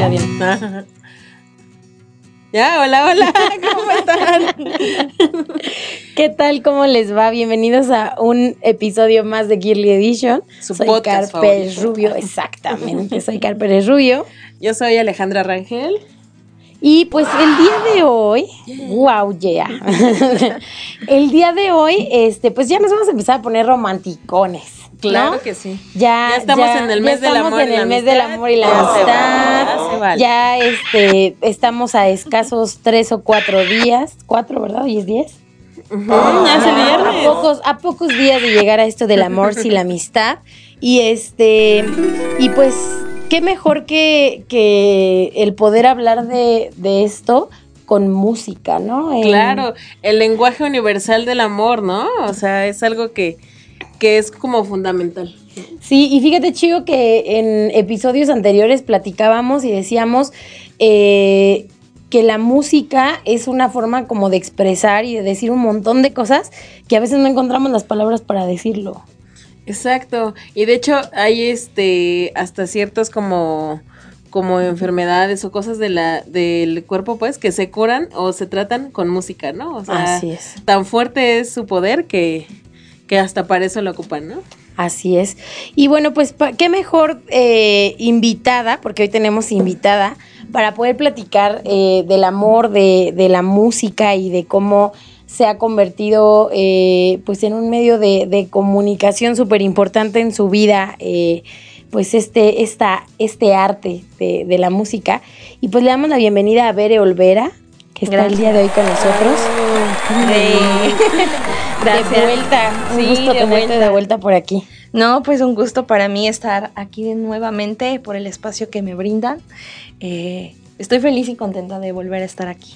Ya bien. Ya, hola, hola, ¿cómo están? ¿Qué tal? ¿Cómo les va? Bienvenidos a un episodio más de Girly Edition. Su soy podcast. Rubio, exactamente. Soy Carpes Rubio. Yo soy Alejandra Rangel. Y pues el día de hoy, wow, yeah. el día de hoy, este, pues ya nos vamos a empezar a poner romanticones. ¿No? Claro que sí. Ya, Ya estamos en el mes del amor y en la el mes del amistad. amor y la Ya se amistad. vale, ya se vale. Ya este, estamos a escasos tres o cuatro días. Cuatro, ¿verdad? Hoy es diez. el a pocos, a pocos días de llegar a esto del amor y la amistad. Y este, y pues, qué mejor que, que el poder hablar de, de esto con música, ¿no? Claro, el lenguaje universal del amor, ¿no? O sea, es algo que, que es como fundamental. Sí, y fíjate, Chico, que en episodios anteriores platicábamos y decíamos eh, que la música es una forma como de expresar y de decir un montón de cosas que a veces no encontramos las palabras para decirlo. Exacto. Y de hecho hay este hasta ciertos como como enfermedades o cosas de la del cuerpo pues que se curan o se tratan con música, ¿no? O sea, Así es. tan fuerte es su poder que que hasta para eso lo ocupan, ¿no? Así es. Y bueno, pues qué mejor eh, invitada, porque hoy tenemos invitada, para poder platicar eh, del amor, de, de la música y de cómo se ha convertido eh, pues en un medio de, de comunicación súper importante en su vida, pues este, esta, este arte de, de la música. Y pues le damos la bienvenida a Bere Olvera, que está el día de hoy con nosotros. Gracias. De vuelta, un Sí, gusto de tenerte vuelta. de vuelta por aquí. No, pues un gusto para mí estar aquí nuevamente por el espacio que me brindan. Eh, estoy feliz y contenta de volver a estar aquí.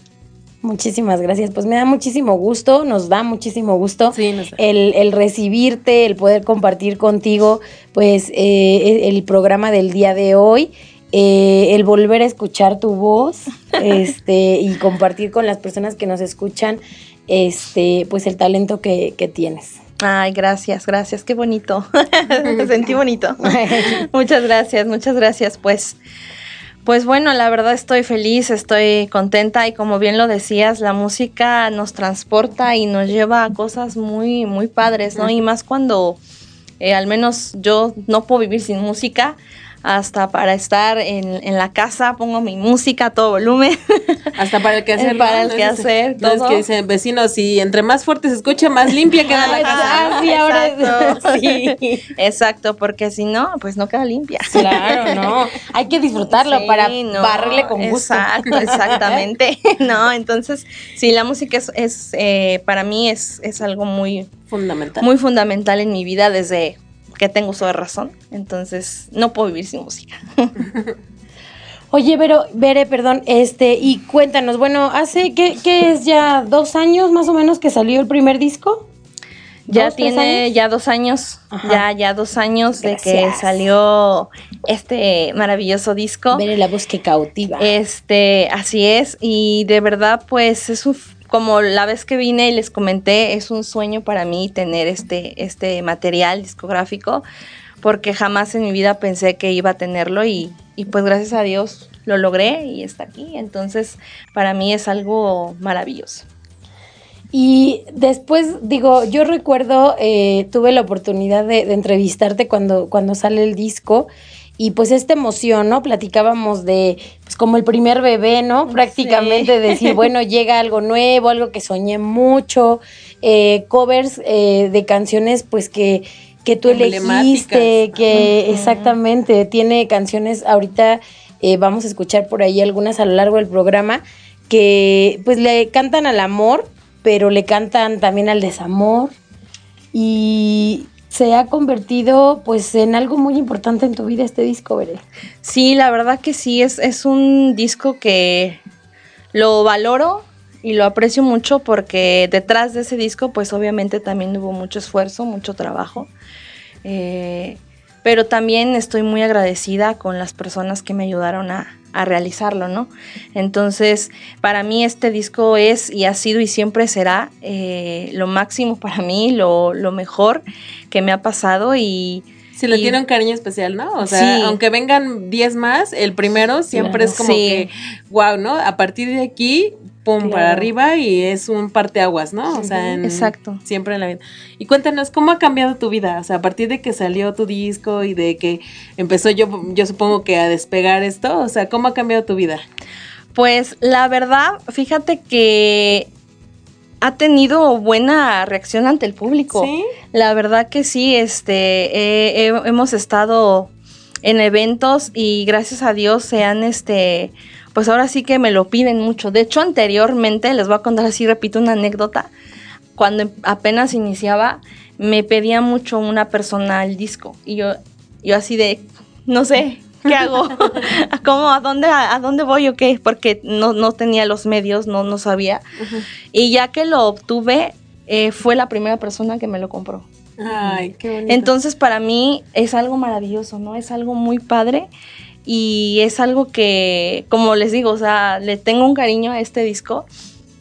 Muchísimas gracias. Pues me da muchísimo gusto, nos da muchísimo gusto Sí, nos da. el, el recibirte, el poder compartir contigo, pues eh, el programa del día de hoy, eh, el volver a escuchar tu voz, este y compartir con las personas que nos escuchan, este, pues el talento que, que tienes. Ay, gracias, gracias, qué bonito. me sentí bonito. muchas gracias, muchas gracias. Pues, pues bueno, la verdad estoy feliz, estoy contenta y como bien lo decías, la música nos transporta y nos lleva a cosas muy, muy padres, ¿no? Y más cuando, eh, al menos yo no puedo vivir sin música. Hasta para estar en, en la casa pongo mi música a todo volumen. Hasta para el quehacer. Para el quehacer, todo. que dicen vecinos, si entre más fuerte se escucha, más limpia queda la casa. Ah, sí, ahora Exacto. sí. Exacto, porque si no, pues no queda limpia. Claro, no. Hay que disfrutarlo Sí, para no, barrerle con gusto. Exacto, exactamente. no, entonces, sí, la música es, es, eh, para mí es, es algo muy, Fundamental. muy fundamental en mi vida desde que tengo uso de razón. Entonces, no puedo vivir sin música. Oye, pero, Bere, perdón, este, y cuéntanos, bueno, hace, ¿qué, qué es ya dos años más o menos que salió el primer disco? Ya ¿Dos, tres tiene ya dos años, Ajá. ya, ya dos años de que salió este maravilloso disco. Bere, la voz que cautiva. Este, así es, y de verdad, pues es un, como la vez que vine y les comenté, es un sueño para mí tener este, este material discográfico, porque jamás en mi vida pensé que iba a tenerlo y, y pues gracias a Dios lo logré y está aquí. Entonces, para mí es algo maravilloso. Y después, digo, yo recuerdo, eh, tuve la oportunidad de, de entrevistarte cuando, cuando sale el disco. Y pues esta emoción, ¿no? Platicábamos de, pues como el primer bebé, ¿no? Prácticamente decir, bueno, llega algo nuevo, algo que soñé mucho, eh, covers eh, de canciones, pues que, que tú elegiste, que exactamente, tiene canciones, ahorita eh, vamos a escuchar por ahí algunas a lo largo del programa, que pues le cantan al amor, pero le cantan también al desamor. Y se ha convertido pues en algo muy importante en tu vida este disco, Veré. Sí, la verdad que sí, es, es un disco que lo valoro y lo aprecio mucho porque detrás de ese disco pues obviamente también hubo mucho esfuerzo, mucho trabajo. Eh, pero también estoy muy agradecida con las personas que me ayudaron a, realizarlo, ¿no? Entonces, para mí este disco es y ha sido y siempre será eh, lo máximo para mí, lo, mejor que me ha pasado y... Si le tiene un cariño especial, ¿no? O sea, aunque vengan 10 más, el primero siempre es como que, wow, ¿no? A partir de aquí pum, para arriba y es un parteaguas, ¿no? O sea, exacto. siempre en la vida. Y cuéntanos, ¿cómo ha cambiado tu vida? O sea, a partir de que salió tu disco y de que empezó yo, yo supongo que a despegar esto, o sea, ¿cómo ha cambiado tu vida? Pues la verdad, fíjate que ha tenido buena reacción ante el público. ¿Sí? La verdad que sí, este, hemos estado en eventos y gracias a Dios se han, este, pues ahora sí que me lo piden mucho. De hecho, anteriormente, les voy a contar así, repito una anécdota, cuando apenas iniciaba, me pedía mucho una persona el disco y yo, yo así de, no sé, ¿qué hago? ¿Cómo? ¿A dónde, a, dónde voy o qué? Porque no, no tenía los medios, no, no sabía. Y ya que lo obtuve, eh, fue la primera persona que me lo compró. Ay, qué bonito. Entonces, para mí es algo maravilloso, ¿no? Es algo muy padre y es algo que, como les digo, o sea, le tengo un cariño a este disco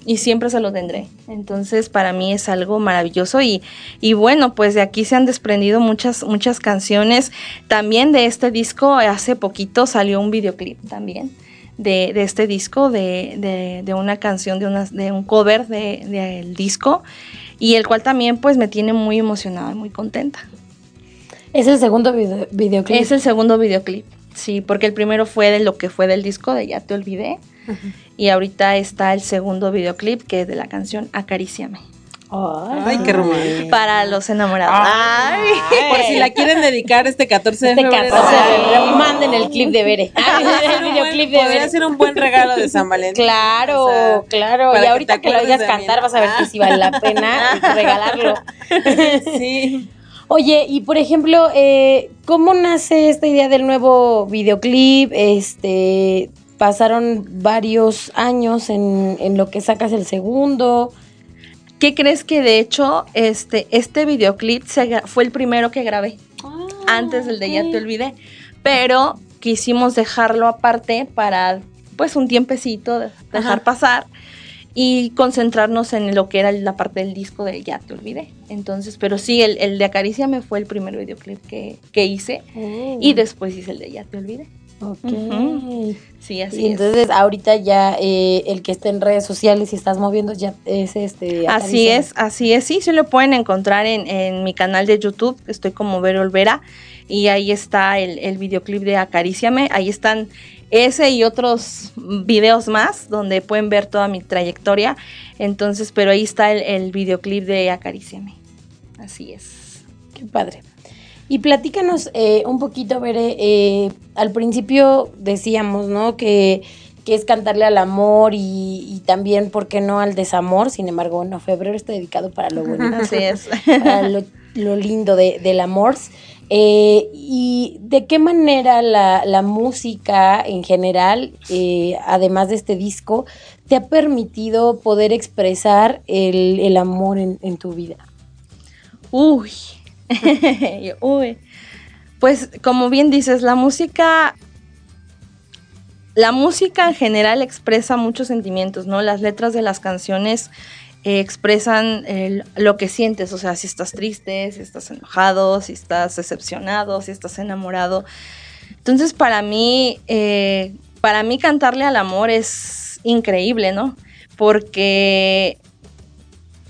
y siempre se lo tendré. Entonces, para mí es algo maravilloso y, y bueno, pues de aquí se han desprendido muchas, muchas canciones. También de este disco, hace poquito salió un videoclip también. De, de este disco, de, de, de, una canción, de, una, de un cover del de, disco, y el cual también pues me tiene muy emocionada y muy contenta. ¿Es el segundo videoclip? Es el segundo videoclip. Sí, porque el primero fue de lo que fue del disco de Ya te olvidé. Y ahorita está el segundo videoclip que es de la canción Acaríciame. Ay, qué romántico. Para los enamorados. Ay. Por si la quieren dedicar este 14 de este febrero. 14 de febrero, manden el clip de Bere. el videoclip de Podría ser un buen regalo de San Valentín. Claro, claro. Y ahorita que, que lo oigas cantar vas a ver que sí vale la pena regalarlo. sí. Oye, y por ejemplo, eh, ¿cómo nace esta idea del nuevo videoclip? Este, pasaron varios años en, en lo que sacas el segundo. ¿Qué crees que de hecho este, este videoclip fue el primero que grabé? Ah, antes del de Ya te olvidé. Pero quisimos dejarlo aparte para pues un tiempecito, dejar pasar y concentrarnos en lo que era la parte del disco de Ya te olvidé. Entonces, pero sí, el, el de Acaricia me fue el primer videoclip que, que hice oh. y después hice el de Ya te olvidé. Ok. Sí, así y entonces ahorita ya eh, el que esté en redes sociales y estás moviendo ya es este. Así es, así es, sí, se lo pueden encontrar en, en mi canal de YouTube, estoy como Vero Olvera y ahí está el, el videoclip de Acaríciame, ahí están ese y otros videos más donde pueden ver toda mi trayectoria. Entonces, pero ahí está el, videoclip de Acaríciame. Así es. Qué padre. Y platícanos eh, un poquito, Bere, eh, al principio decíamos, ¿no? Que, que, es cantarle al amor y, también, ¿por qué no?, al desamor. Sin embargo, bueno, febrero está dedicado para lo bonito. Así es. Para lo, lindo del amor. Eh, ¿Y de qué manera la, música en general, eh, además de este disco, te ha permitido poder expresar el, amor en, tu vida? Uy, uy. Pues como bien dices, la música la música en general expresa muchos sentimientos, ¿no? Las letras de las canciones eh, expresan lo que sientes, o sea, si estás triste, si estás enojado, si estás decepcionado, si estás enamorado. Entonces, para mí, eh, para mí cantarle al amor es increíble, ¿no? Porque,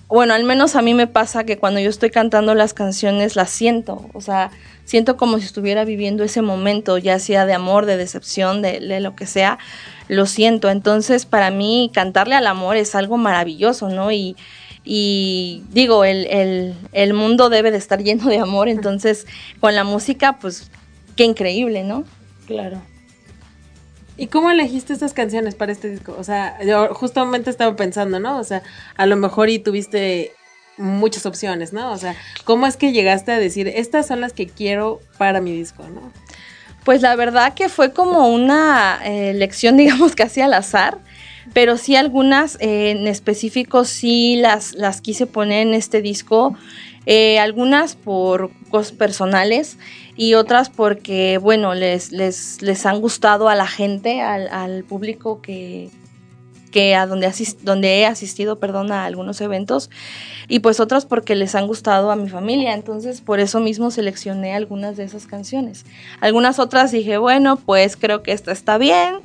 bueno, al menos a mí me pasa que cuando yo estoy cantando las canciones las siento, o sea, siento como si estuviera viviendo ese momento, ya sea de amor, de decepción, de, de lo que sea, lo siento. Entonces, para mí, cantarle al amor es algo maravilloso, ¿no? Y, digo, el, el, mundo debe de estar lleno de amor, entonces, con la música, pues, qué increíble, ¿no? Claro. ¿Y cómo elegiste estas canciones para este disco? O sea, yo justamente estaba pensando, ¿no? O sea, a lo mejor y tuviste muchas opciones, ¿no? O sea, ¿cómo es que llegaste a decir, estas son las que quiero para mi disco, ¿no? Pues la verdad que fue como una eh, elección, digamos, casi al azar, pero sí algunas eh, en específico sí las, las quise poner en este disco, eh, algunas por cosas personales y otras porque, bueno, les, les, les han gustado a la gente, al, al público que, que a donde, donde he asistido, perdón, a algunos eventos y pues otras porque les han gustado a mi familia, entonces por eso mismo seleccioné algunas de esas canciones. Algunas otras dije, bueno, pues creo que esta está bien,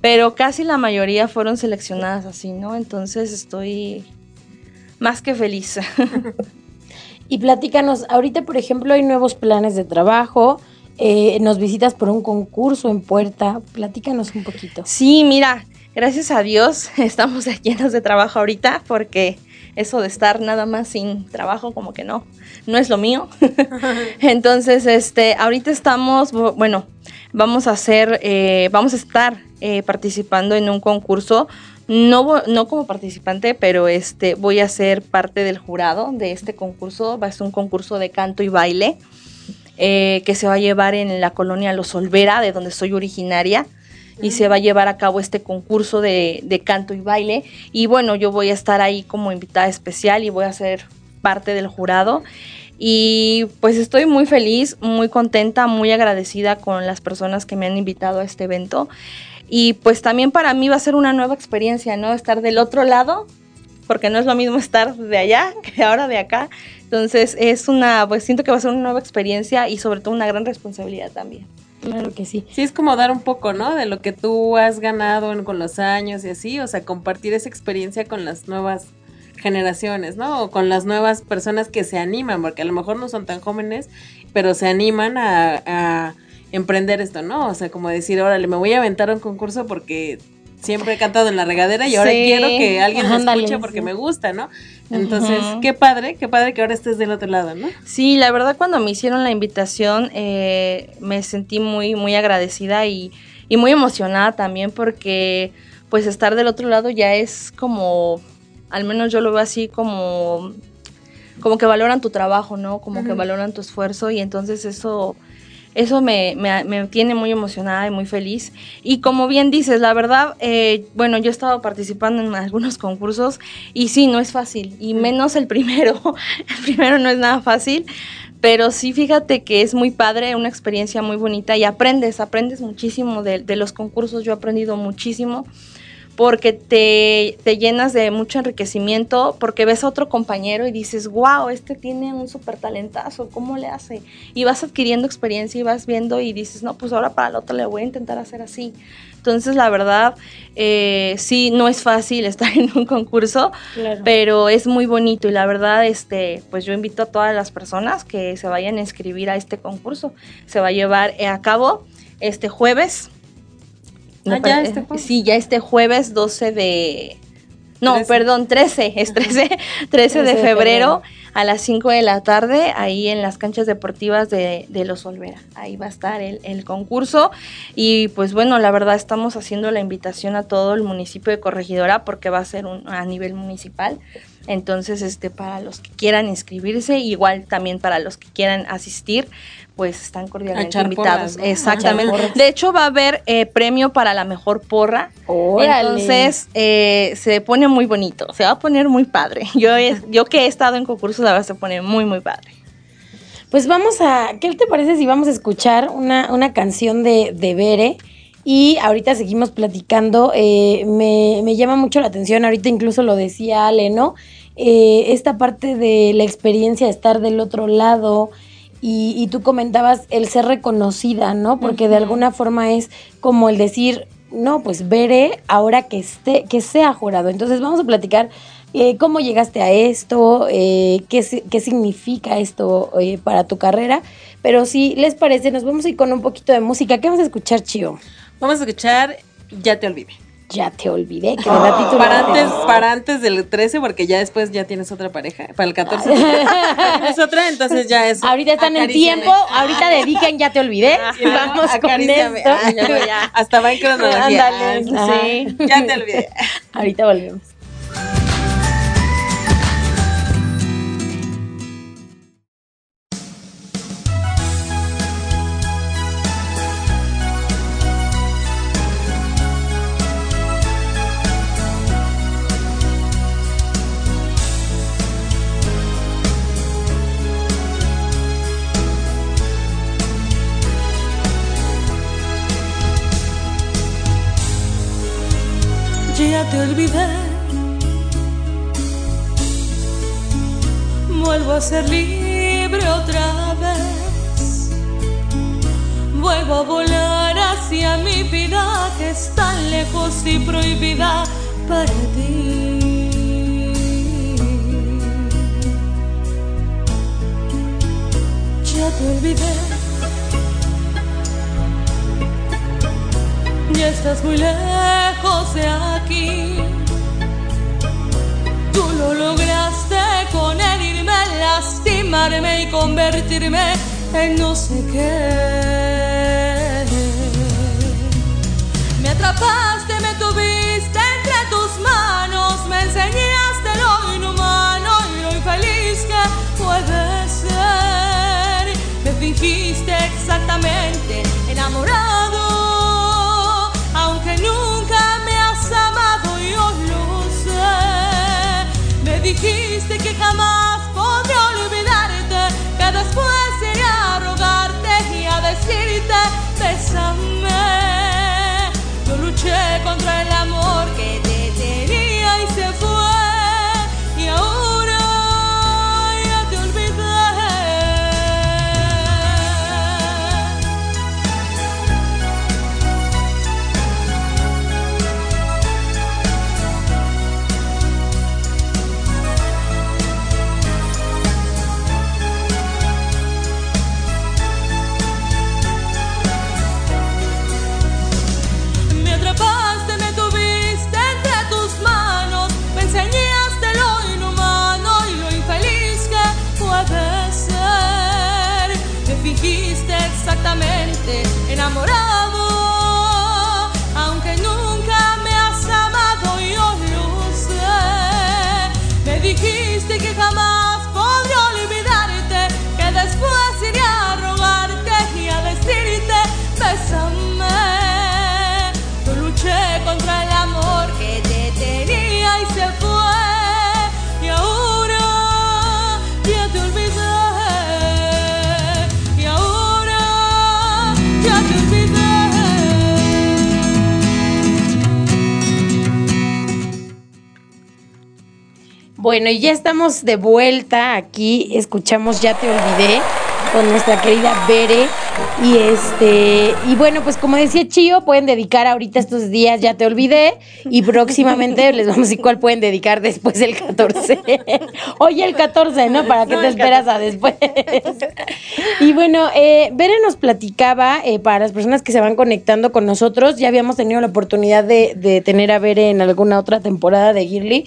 pero casi la mayoría fueron seleccionadas así, ¿no? Entonces estoy más que feliz. y platícanos, ahorita por ejemplo hay nuevos planes de trabajo, eh, nos visitas por un concurso en Puerta, platícanos un poquito. Sí, mira, gracias a Dios estamos llenos de trabajo ahorita porque eso de estar nada más sin trabajo como que no, no es lo mío. Entonces, este, ahorita estamos, bueno, vamos a hacer, eh, vamos a estar eh, participando en un concurso. No, no como participante, pero este, voy a ser parte del jurado de este concurso. Va a ser un concurso de canto y baile eh, que se va a llevar en la colonia Los Olvera, de donde soy originaria y se va a llevar a cabo este concurso de, canto y baile. Y bueno, yo voy a estar ahí como invitada especial y voy a ser parte del jurado. Y pues estoy muy feliz, muy contenta, muy agradecida con las personas que me han invitado a este evento. Y pues también para mí va a ser una nueva experiencia, ¿no? Estar del otro lado, porque no es lo mismo estar de allá que ahora de acá. Entonces es una, pues siento que va a ser una nueva experiencia y sobre todo una gran responsabilidad también. Claro que sí. Sí, es como dar un poco, ¿no? De lo que tú has ganado con los años y así, o sea, compartir esa experiencia con las nuevas generaciones, ¿no? O con las nuevas personas que se animan, porque a lo mejor no son tan jóvenes, pero se animan a, a emprender esto, ¿no? O sea, como decir, órale, me voy a aventar un concurso porque siempre he cantado en la regadera y ahora quiero que alguien me escuche porque me gusta, ¿no? Entonces, qué padre, qué padre que ahora estés del otro lado, ¿no? Sí, la verdad cuando me hicieron la invitación eh, me sentí muy, muy agradecida y, y muy emocionada también porque pues estar del otro lado ya es como, al menos yo lo veo así como, como que valoran tu trabajo, ¿no? Como que valoran tu esfuerzo y entonces eso eso me, me, tiene muy emocionada y muy feliz. Y como bien dices, la verdad, eh, bueno, yo he estado participando en algunos concursos y sí, no es fácil, y menos el primero. el primero no es nada fácil, pero sí fíjate que es muy padre, una experiencia muy bonita y aprendes, aprendes muchísimo de, de los concursos, yo he aprendido muchísimo porque te, te, llenas de mucho enriquecimiento, porque ves a otro compañero y dices, wow, este tiene un súper talentazo, ¿cómo le hace? Y vas adquiriendo experiencia y vas viendo y dices, no, pues ahora para el otro le voy a intentar hacer así. Entonces, la verdad, eh, sí, no es fácil estar en un concurso, pero es muy bonito y la verdad, este, pues yo invito a todas las personas que se vayan a inscribir a este concurso. Se va a llevar a cabo este jueves Ah, ya este jueves. Sí, ya este jueves 12 de... No, perdón, 13, es 13, 13, de, febrero, a las 5 de la tarde, ahí en las canchas deportivas de, de Los Olvera. Ahí va a estar el, el, concurso. Y pues bueno, la verdad estamos haciendo la invitación a todo el municipio de Corregidora porque va a ser un, a nivel municipal. Entonces, este, para los que quieran inscribirse, igual también para los que quieran asistir, pues están cordialmente invitados. Exactamente. De hecho, va a haber eh, premio para la mejor porra. Entonces, eh, se pone muy bonito, se va a poner muy padre. Yo, yo que he estado en concursos, la verdad se pone muy, muy padre. Pues vamos a, ¿qué te parece si vamos a escuchar una, una canción de, de Bere? Y ahorita seguimos platicando. Eh, me, me, llama mucho la atención, ahorita incluso lo decía Ale, ¿no? esta parte de la experiencia de estar del otro lado, y, tú comentabas el ser reconocida, ¿no? Porque de alguna forma es como el decir, no, pues veré ahora que esté, que sea jurado. Entonces vamos a platicar eh, cómo llegaste a esto, eh, qué, qué, significa esto eh, para tu carrera. Pero si les parece, nos vamos a ir con un poquito de música. ¿Qué vamos a escuchar, Chio? Vamos a escuchar Ya te olvidé ya te olvidé que para antes para antes del 13 porque ya después ya tienes otra pareja para el 14 es otra entonces ya es ahorita están en tiempo ahorita dediquen ya te olvidé. Y vamos con esto. Ah, hasta va en cronología. Sí. ya te olvidé. Ahorita volvemos ser libre fingiste exactamente enamorado, Bueno, y ya estamos de vuelta aquí. Escuchamos Ya te olvidé con nuestra querida Bere. Y este, y bueno, pues como decía Chío, pueden dedicar ahorita estos días Ya te olvidé. Y próximamente les vamos a decir cuál pueden dedicar después del 14. Hoy el 14, ¿no? ¿Para qué te esperas a después? y bueno, eh, Bere nos platicaba, eh, para las personas que se van conectando con nosotros, ya habíamos tenido la oportunidad de, de tener a Bere en alguna otra temporada de Girly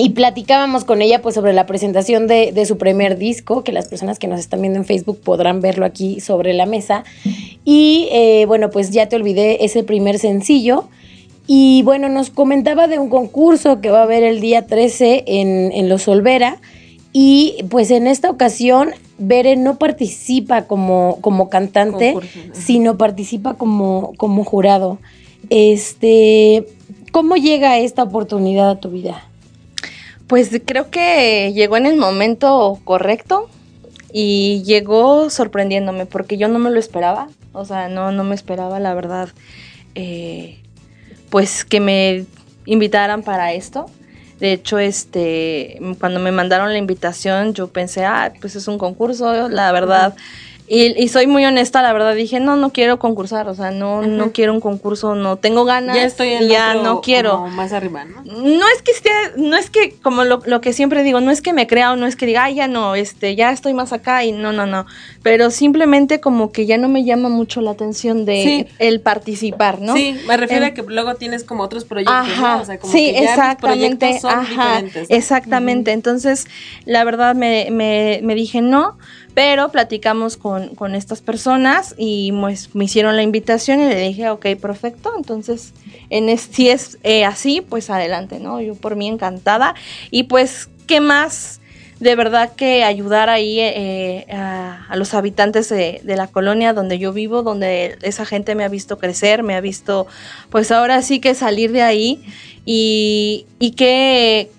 y platicábamos con ella pues sobre la presentación de, de su primer disco, que las personas que nos están viendo en Facebook podrán verlo aquí sobre la mesa. Y eh, bueno, pues ya te olvidé ese primer sencillo. Y bueno, nos comentaba de un concurso que va a haber el día 13 en, en Los Olvera. Y pues en esta ocasión, Bere no participa como, como cantante, Concurso. sino participa como, como jurado. Este, ¿Cómo llega esta oportunidad a tu vida? Pues creo que llegó en el momento correcto y llegó sorprendiéndome porque yo no me lo esperaba. O sea, no, no me esperaba, la verdad, eh, pues que me invitaran para esto. De hecho, este, cuando me mandaron la invitación, yo pensé, ah, pues es un concurso, la verdad. Y, y soy muy honesta, la verdad, dije, no, no quiero concursar, o sea, no, no quiero un concurso, no tengo ganas. Ya estoy en ya otro, no quiero. como más arriba, ¿no? No es que esté, no es que, como lo, lo que siempre digo, no es que me crea o no es que diga, ay, ya no, este, ya estoy más acá y no, no, no. Pero simplemente como que ya no me llama mucho la atención de Sí. el participar, ¿no? Sí, me refiero a que luego tienes como otros proyectos, Ajá, ¿no? O sea, como sí, que ya mis exactamente, proyectos son ajá, diferentes. exactamente. Entonces, la verdad me, me, me dije no, pero platicamos con, con estas personas y pues me hicieron la invitación y le dije, ok, perfecto, entonces, en es- si es eh, así, pues adelante, ¿no? Yo por mí encantada. Y pues, ¿qué más? De verdad que ayudar ahí eh, a, a los habitantes de, la colonia donde yo vivo, donde esa gente me ha visto crecer, me ha visto, pues ahora sí que salir de ahí y, y qué,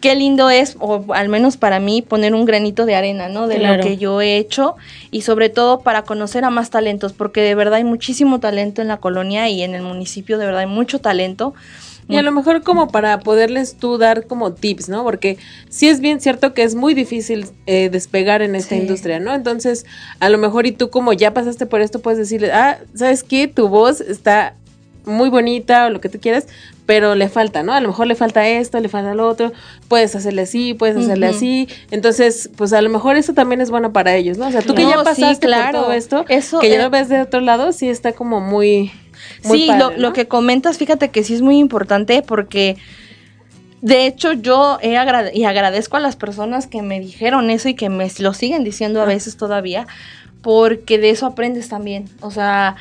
qué lindo es, o al menos para mí, poner un granito de arena, ¿no? De Claro. lo que yo he hecho y sobre todo para conocer a más talentos, porque de verdad hay muchísimo talento en la colonia y en el municipio, de verdad hay mucho talento. Y a lo mejor como para poderles tú dar como tips, ¿no? Porque sí es bien cierto que es muy difícil eh, despegar en esta Sí. industria, ¿no? Entonces, a lo mejor y tú como ya pasaste por esto, puedes decirle, ah, ¿sabes qué? Tu voz está muy bonita o lo que tú quieras, pero le falta, ¿no? A lo mejor le falta esto, le falta lo otro, puedes hacerle así, puedes hacerle así. Entonces, pues a lo mejor eso también es bueno para ellos, ¿no? O sea, tú que ya sí, pasaste claro. por todo esto, Eso, que ya eh, lo ves de otro lado, sí está como muy... muy sí, padre, lo, ¿no? lo que comentas, fíjate que sí es muy importante porque de hecho yo he agrade- y agradezco a las personas que me dijeron eso y que me lo siguen diciendo a veces todavía, porque de eso aprendes también. O sea,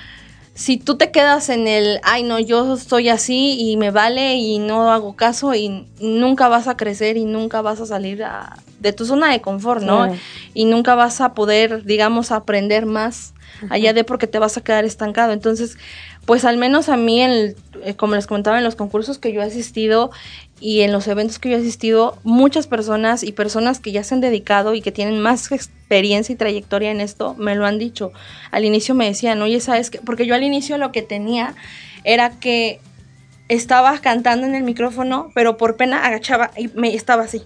si tú te quedas en el, ay no, yo soy así y me vale y no hago caso y nunca vas a crecer y nunca vas a salir a- de tu zona de confort, ¿no? Y nunca vas a poder, digamos, aprender más allá de porque te vas a quedar estancado. Entonces, pues al menos a mí, en el- eh, como les comentaba, en los concursos que yo he asistido y en los eventos que yo he asistido, muchas personas y personas que ya se han dedicado y que tienen más experiencia y trayectoria en esto, me lo han dicho. Al inicio me decían, oye, ¿sabes qué? Porque yo al inicio lo que tenía era que estaba cantando en el micrófono, pero por pena agachaba y me estaba así,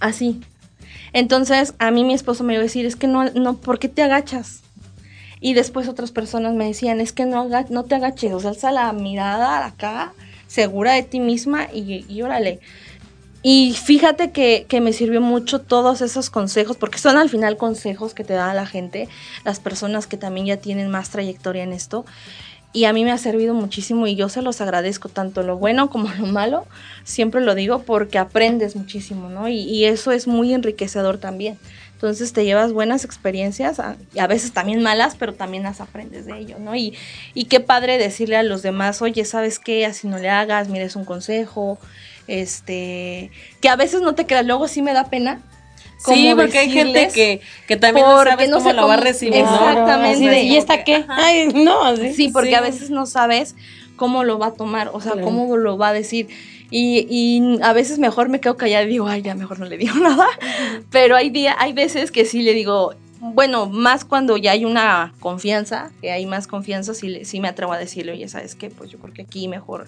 así. Entonces, a mí mi esposo me iba a decir, es que no, no, ¿por qué te agachas? Y después otras personas me decían, es que no, no te agaches, o sea, alza la mirada acá, segura de ti misma y, y órale. Y fíjate que, que me sirvió mucho todos esos consejos, porque son al final consejos que te da la gente, las personas que también ya tienen más trayectoria en esto. Y a mí me ha servido muchísimo y yo se los agradezco, tanto lo bueno como lo malo, siempre lo digo porque aprendes muchísimo, ¿no? Y, y eso es muy enriquecedor también. Entonces te llevas buenas experiencias, a, y a veces también malas, pero también las aprendes de ello, ¿no? Y, y qué padre decirle a los demás, oye, ¿sabes qué? Así no le hagas, mires un consejo, este, que a veces no te creas, luego sí me da pena. Sí, como porque hay gente decirles, que, que también no porque sabes no cómo sé lo va a cómo- recibir. Exactamente. ¿Y esta que, qué? ajá. Ay, no, así. Sí, porque Sí. a veces no sabes cómo lo va a tomar, o sea, Claro. cómo lo va a decir. Y, a veces mejor me quedo callada y digo, ay, ya mejor no le digo nada. Pero hay día, hay veces que sí le digo, bueno, más cuando ya hay una confianza, que hay más confianza, sí, sí me atrevo a decirle, oye, ¿sabes qué? Pues yo creo que aquí mejor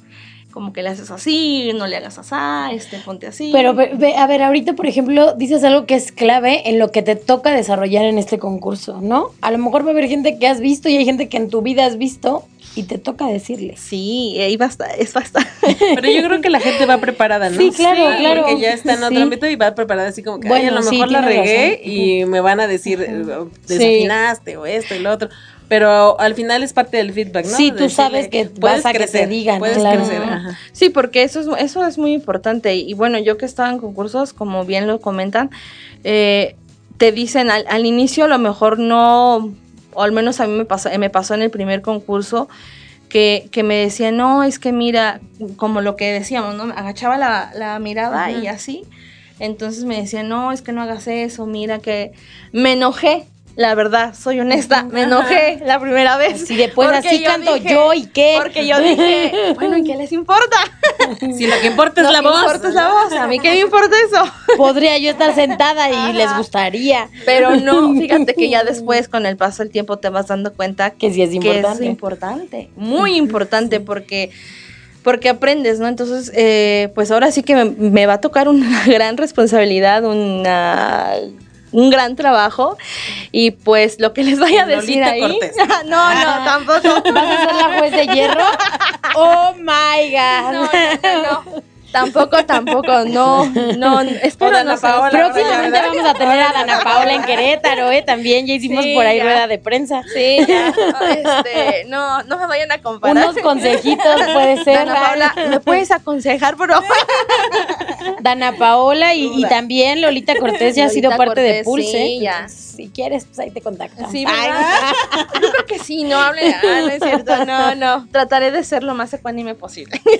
como que le haces así, no le hagas así, este, ponte así. Pero a ver, ahorita, por ejemplo, dices algo que es clave en lo que te toca desarrollar en este concurso, ¿no? A lo mejor va a haber gente que has visto y hay gente que en tu vida has visto y te toca decirles. Sí, ahí basta, es basta. Pero yo creo que la gente va preparada, ¿no? Sí, claro, claro. Porque ya está en otro Sí. ámbito y va preparada así como que, Bueno, ay, a lo sí, mejor la regué razón. y me van a decir, eh, desafinaste o esto y lo otro. Pero al final es parte del feedback, ¿no? Sí, tú Decirle, sabes que puedes vas a que te crecer, digan, Puedes claro. crecer, ajá. Sí, porque eso es, eso es muy importante. Y bueno, yo que estaba en concursos, como bien lo comentan, eh, te dicen al, al inicio a lo mejor no, o al menos a mí me pasó, me pasó en el primer concurso, que, que me decían, no, es que mira, como lo que decíamos, ¿no? Agachaba la, la mirada y así. Entonces me decían, no, es que no hagas eso, mira que me enojé. La verdad, soy honesta, me enojé la primera vez. Si después así yo canto dije- yo y qué. Porque yo dije, bueno, ¿y qué les importa? Si lo que importa es Lo la que voz. importa es la voz. A mí qué me importa eso. Podría yo estar sentada y Ajá. les gustaría. Pero no, fíjate que ya después con el paso del tiempo te vas dando cuenta Que sí es que importante. es importante, muy importante porque porque aprendes, ¿no? Entonces, eh, pues ahora sí que me, me va a tocar una gran responsabilidad, una un gran trabajo y pues lo que les vaya a decir Lolita ahí. Cortés. no, no, tampoco. ¿Vas a ser la juez de hierro? Oh my God. No, no, no, no. Tampoco, tampoco, no, no, espero no Paola, Próximamente ¿verdad? vamos a tener a Dana Paola en Querétaro, ¿eh? También ya hicimos Sí, por ahí ya. rueda de prensa. Sí, ya, este, no, no me vayan a comparar. Unos consejitos puede ser. Dana Paola, ¿me puedes aconsejar, bro? Dana Paola y, también Lolita Cortés ya ha sido Lolita parte de Pulse. sí, ya. Si quieres, pues ahí te contactamos. Sí. Yo creo que sí, no hable, ah, no es cierto, no, no. Trataré de ser lo más ecuánime posible.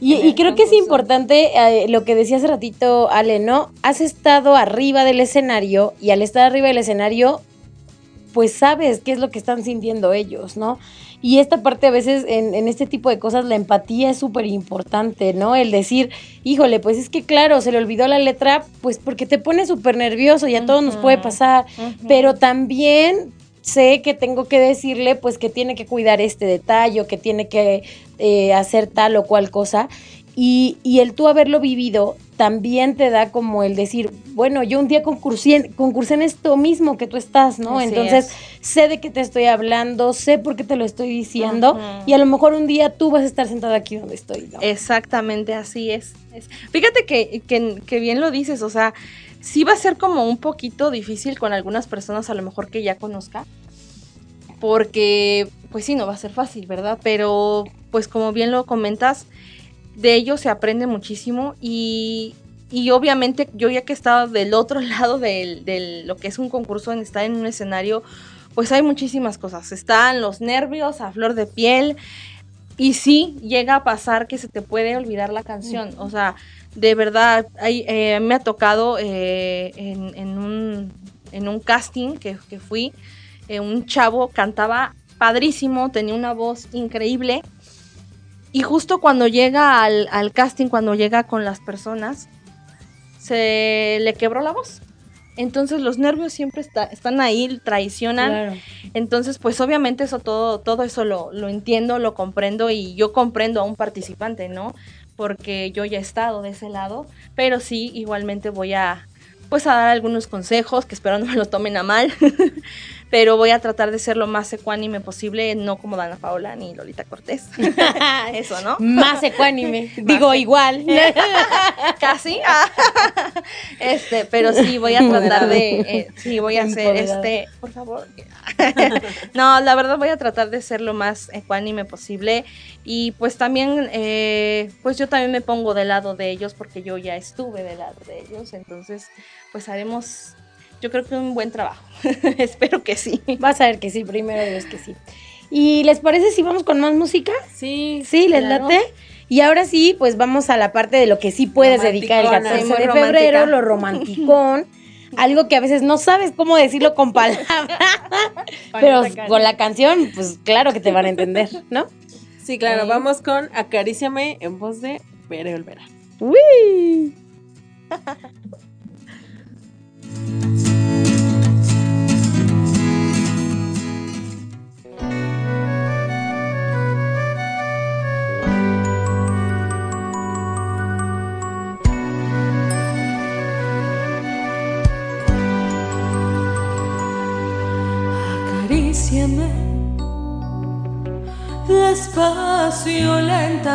Y, y creo que es importante eh, lo que decía hace ratito, Ale, ¿no? Has estado arriba del escenario y al estar arriba del escenario, pues sabes qué es lo que están sintiendo ellos, ¿no? Y esta parte a veces en, en este tipo de cosas, la empatía es súper importante, ¿no? El decir, híjole, pues es que claro, se le olvidó la letra, pues porque te pone súper nervioso y a todos nos puede pasar, pero también sé que tengo que decirle pues que tiene que cuidar este detalle, o que tiene que eh, hacer tal o cual cosa. Y, y el tú haberlo vivido también te da como el decir, bueno, yo un día concursé, concursé en esto mismo que tú estás, ¿no? Así Entonces es. sé de qué te estoy hablando, sé por qué te lo estoy diciendo y a lo mejor un día tú vas a estar sentado aquí donde estoy, ¿no? Exactamente, así es. Es- Fíjate que, que- que bien lo dices, o sea, sí va a ser como un poquito difícil con algunas personas a lo mejor que ya conozca, porque pues sí, no va a ser fácil, ¿verdad? Pero pues como bien lo comentas, de ello se aprende muchísimo y, y obviamente yo ya que he estado del otro lado del- de lo que es un concurso, en estar en un escenario, pues hay muchísimas cosas. Están los nervios a flor de piel, y sí, llega a pasar que se te puede olvidar la canción. O sea, de verdad, hay, eh, me ha tocado eh, en, en un, en un casting que, que fui, eh, un chavo cantaba padrísimo, tenía una voz increíble. Y justo cuando llega al, al casting, cuando llega con las personas, se le quebró la voz. Entonces los nervios siempre está- están ahí, traicionan. Claro. Entonces, pues obviamente eso todo, todo eso lo, lo entiendo, lo comprendo y yo comprendo a un participante, ¿no? Porque yo ya he estado de ese lado, pero sí, igualmente voy a, pues a dar algunos consejos que espero no me lo tomen a mal, pero voy a tratar de ser lo más ecuánime posible, no como Dana Paola ni Lolita Cortés. eso, ¿no? Más ecuánime. Digo, igual. Casi. este, pero sí voy a tratar de, eh, sí voy a hacer este, por favor. no, la verdad voy a tratar de ser lo más ecuánime posible y pues también, eh, pues yo también me pongo del lado de ellos porque yo ya estuve del lado de ellos, entonces pues haremos, yo creo que un buen trabajo. Espero que sí. Vas a ver que sí, primero Dios que sí. ¿Y les parece si vamos con más música? Sí. Sí, ¿les claro. late? Y ahora sí, pues vamos a la parte de lo que sí puedes dedicar el Romanticona. 14 Muy de romántica. febrero, lo romanticón. Algo que a veces no sabes cómo decirlo con palabras, pero con la canción, pues claro que te van a entender, ¿no? Sí, claro. Vamos con Acaríciame en voz de Bere Olvera. Uy.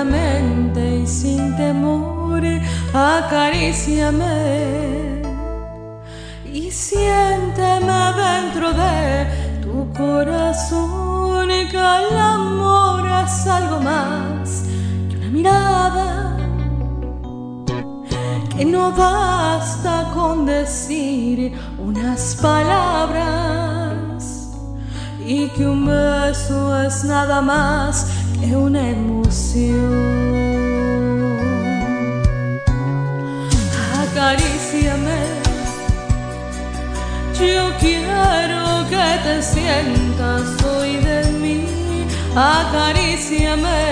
Y sin temor. Acaríciame y siénteme dentro de tu corazón que el amor es algo más que una mirada que no basta con decir unas palabras y que un beso es nada más que una emoción. Acaríciame, yo quiero que te sientas hoy de mí. Acaríciame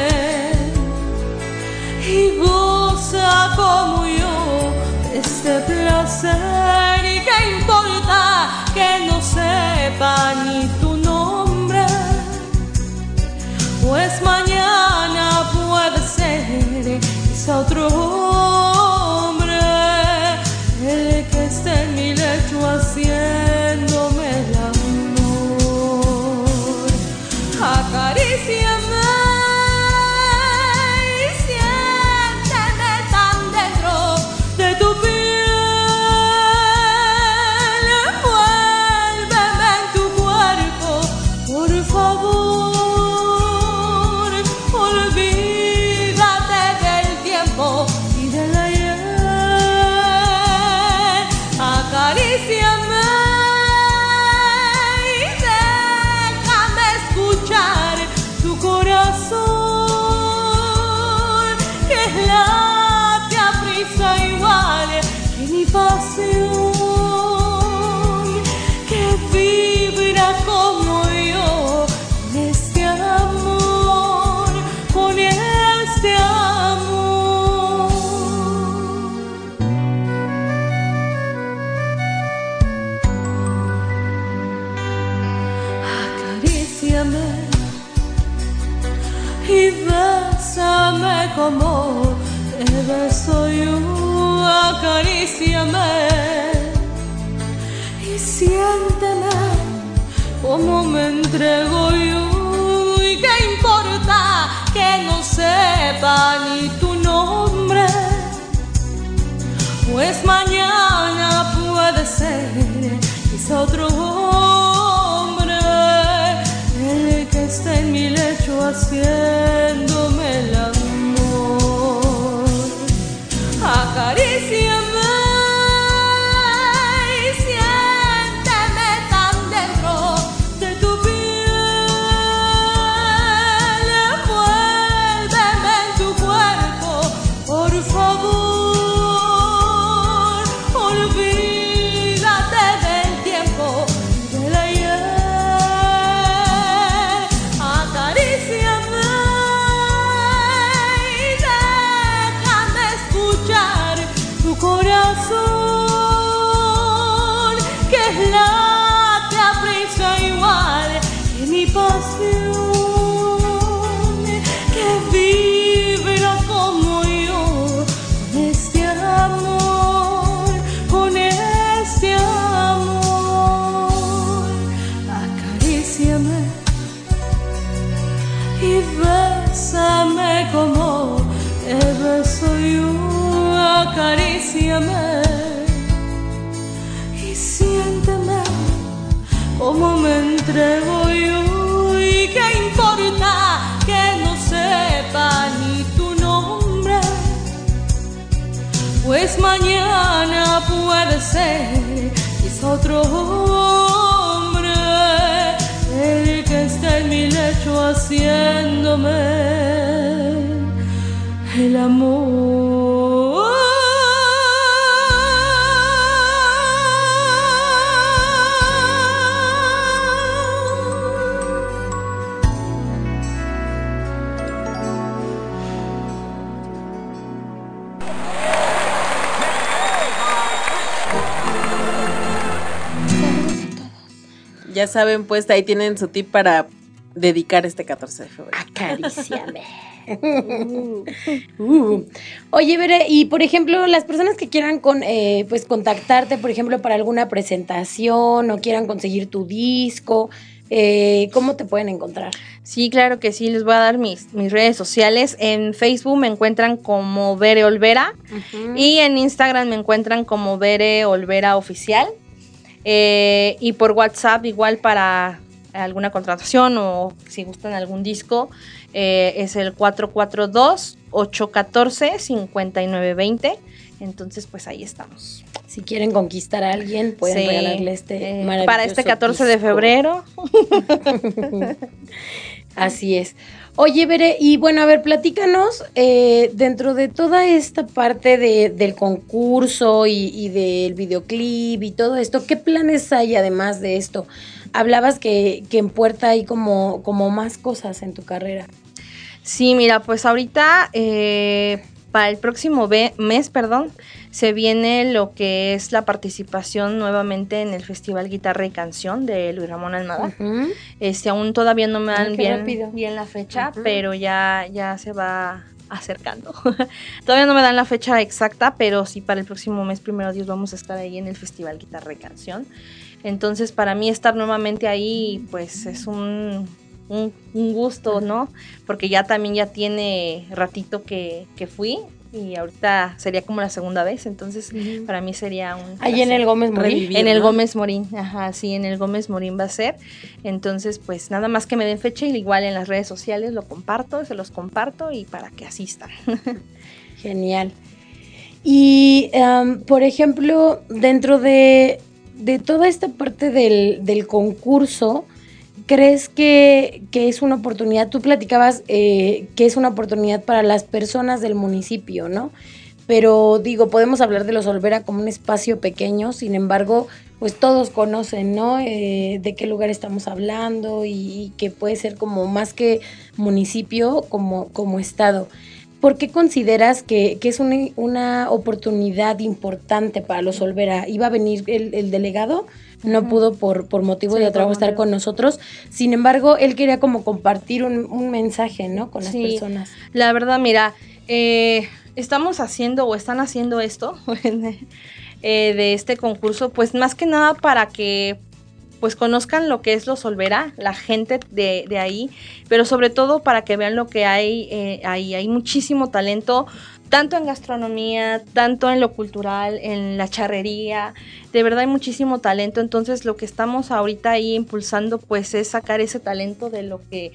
y goza como yo este placer y qué importa que no sepa ni tu nombre pues mañana ser quizá otro hombre el que esté en mi lecho haciéndome Acaríciame y siénteme como me entrego yo. ¿Y qué importa que no sepa ni tu nombre? Pues mañana puede ser quizá otro hombre el que esté en mi lecho haciéndome el amor. Acaríciame como me entrego yo y qué importa que no sepa ni tu nombre pues mañana puede ser quizá otro hombre el que está en mi lecho haciéndome el amor. Ya saben, pues ahí tienen su tip para dedicar este 14 de febrero. Acaríciame. Uh. Oye, Bere, y por ejemplo, las personas que quieran con, eh, pues contactarte, por ejemplo, para alguna presentación o quieran conseguir tu disco, eh, ¿cómo te pueden encontrar? Sí, claro que sí, les voy a dar mis, mis redes sociales. En Facebook me encuentran como Bere Olvera y en Instagram me encuentran como Bere Olvera Oficial. Eh, y por WhatsApp igual para alguna contratación o si gustan algún disco eh, es el 442-814-5920. Entonces pues ahí estamos. Si quieren conquistar a alguien, pueden Sí, regalarle este eh, maravilloso Para este 14 de disco. febrero. Así es. Oye, Bere, y bueno, a ver, platícanos, eh, dentro de toda esta parte de- del concurso y, del videoclip y todo esto, ¿qué planes hay además de esto? Hablabas que, que en puerta hay como, como más cosas en tu carrera. Sí, mira, pues ahorita eh, para el próximo mes, perdón, se viene lo que es la participación nuevamente en el Festival Guitarra y Canción de Luis Ramón Almada. Este, aún todavía no me Ah, dan qué bien, la fecha, pero ya, ya se va acercando. todavía no me dan la fecha exacta, pero sí para el próximo mes, primero Dios, vamos a estar ahí en el Festival Guitarra y Canción. Entonces, para mí estar nuevamente ahí, pues es un, un, un gusto, ¿no? Porque ya también ya tiene ratito que, que fui y ahorita sería como la segunda vez, entonces para mí sería un... Ahí en el Gómez Morín. Revivir, En el ¿no? Gómez Morín, ajá, sí, en el Gómez Morín va a ser. Entonces, pues nada más que me den fecha y igual en las redes sociales lo comparto, se los comparto y para que asistan. Genial. Y, por ejemplo, dentro de, de toda esta parte del, del concurso, ¿crees que, que es una oportunidad? Tú platicabas eh, que es una oportunidad para las personas del municipio, ¿no? Pero digo, podemos hablar de los Olvera como un espacio pequeño, sin embargo, pues todos conocen, ¿no? Eh, de qué lugar estamos hablando y, y que puede ser como más que municipio, como, como estado. ¿Por qué consideras que, que es una, una oportunidad importante para los Olvera? ¿Iba a venir el, el delegado no pudo por, por motivo Sí, de trabajo estar con nosotros. Sin embargo, él quería como compartir un, un mensaje, ¿no? Con las Sí. personas. La verdad, mira, eh, estamos haciendo o están haciendo esto eh, de este concurso, pues más que nada para que pues conozcan lo que es lo Solvera, la gente de, de ahí, pero sobre todo para que vean lo que hay eh, ahí. Hay muchísimo talento, tanto en gastronomía, tanto en lo cultural, en la charrería. De verdad hay muchísimo talento. Entonces lo que estamos ahorita ahí impulsando pues es sacar ese talento de lo que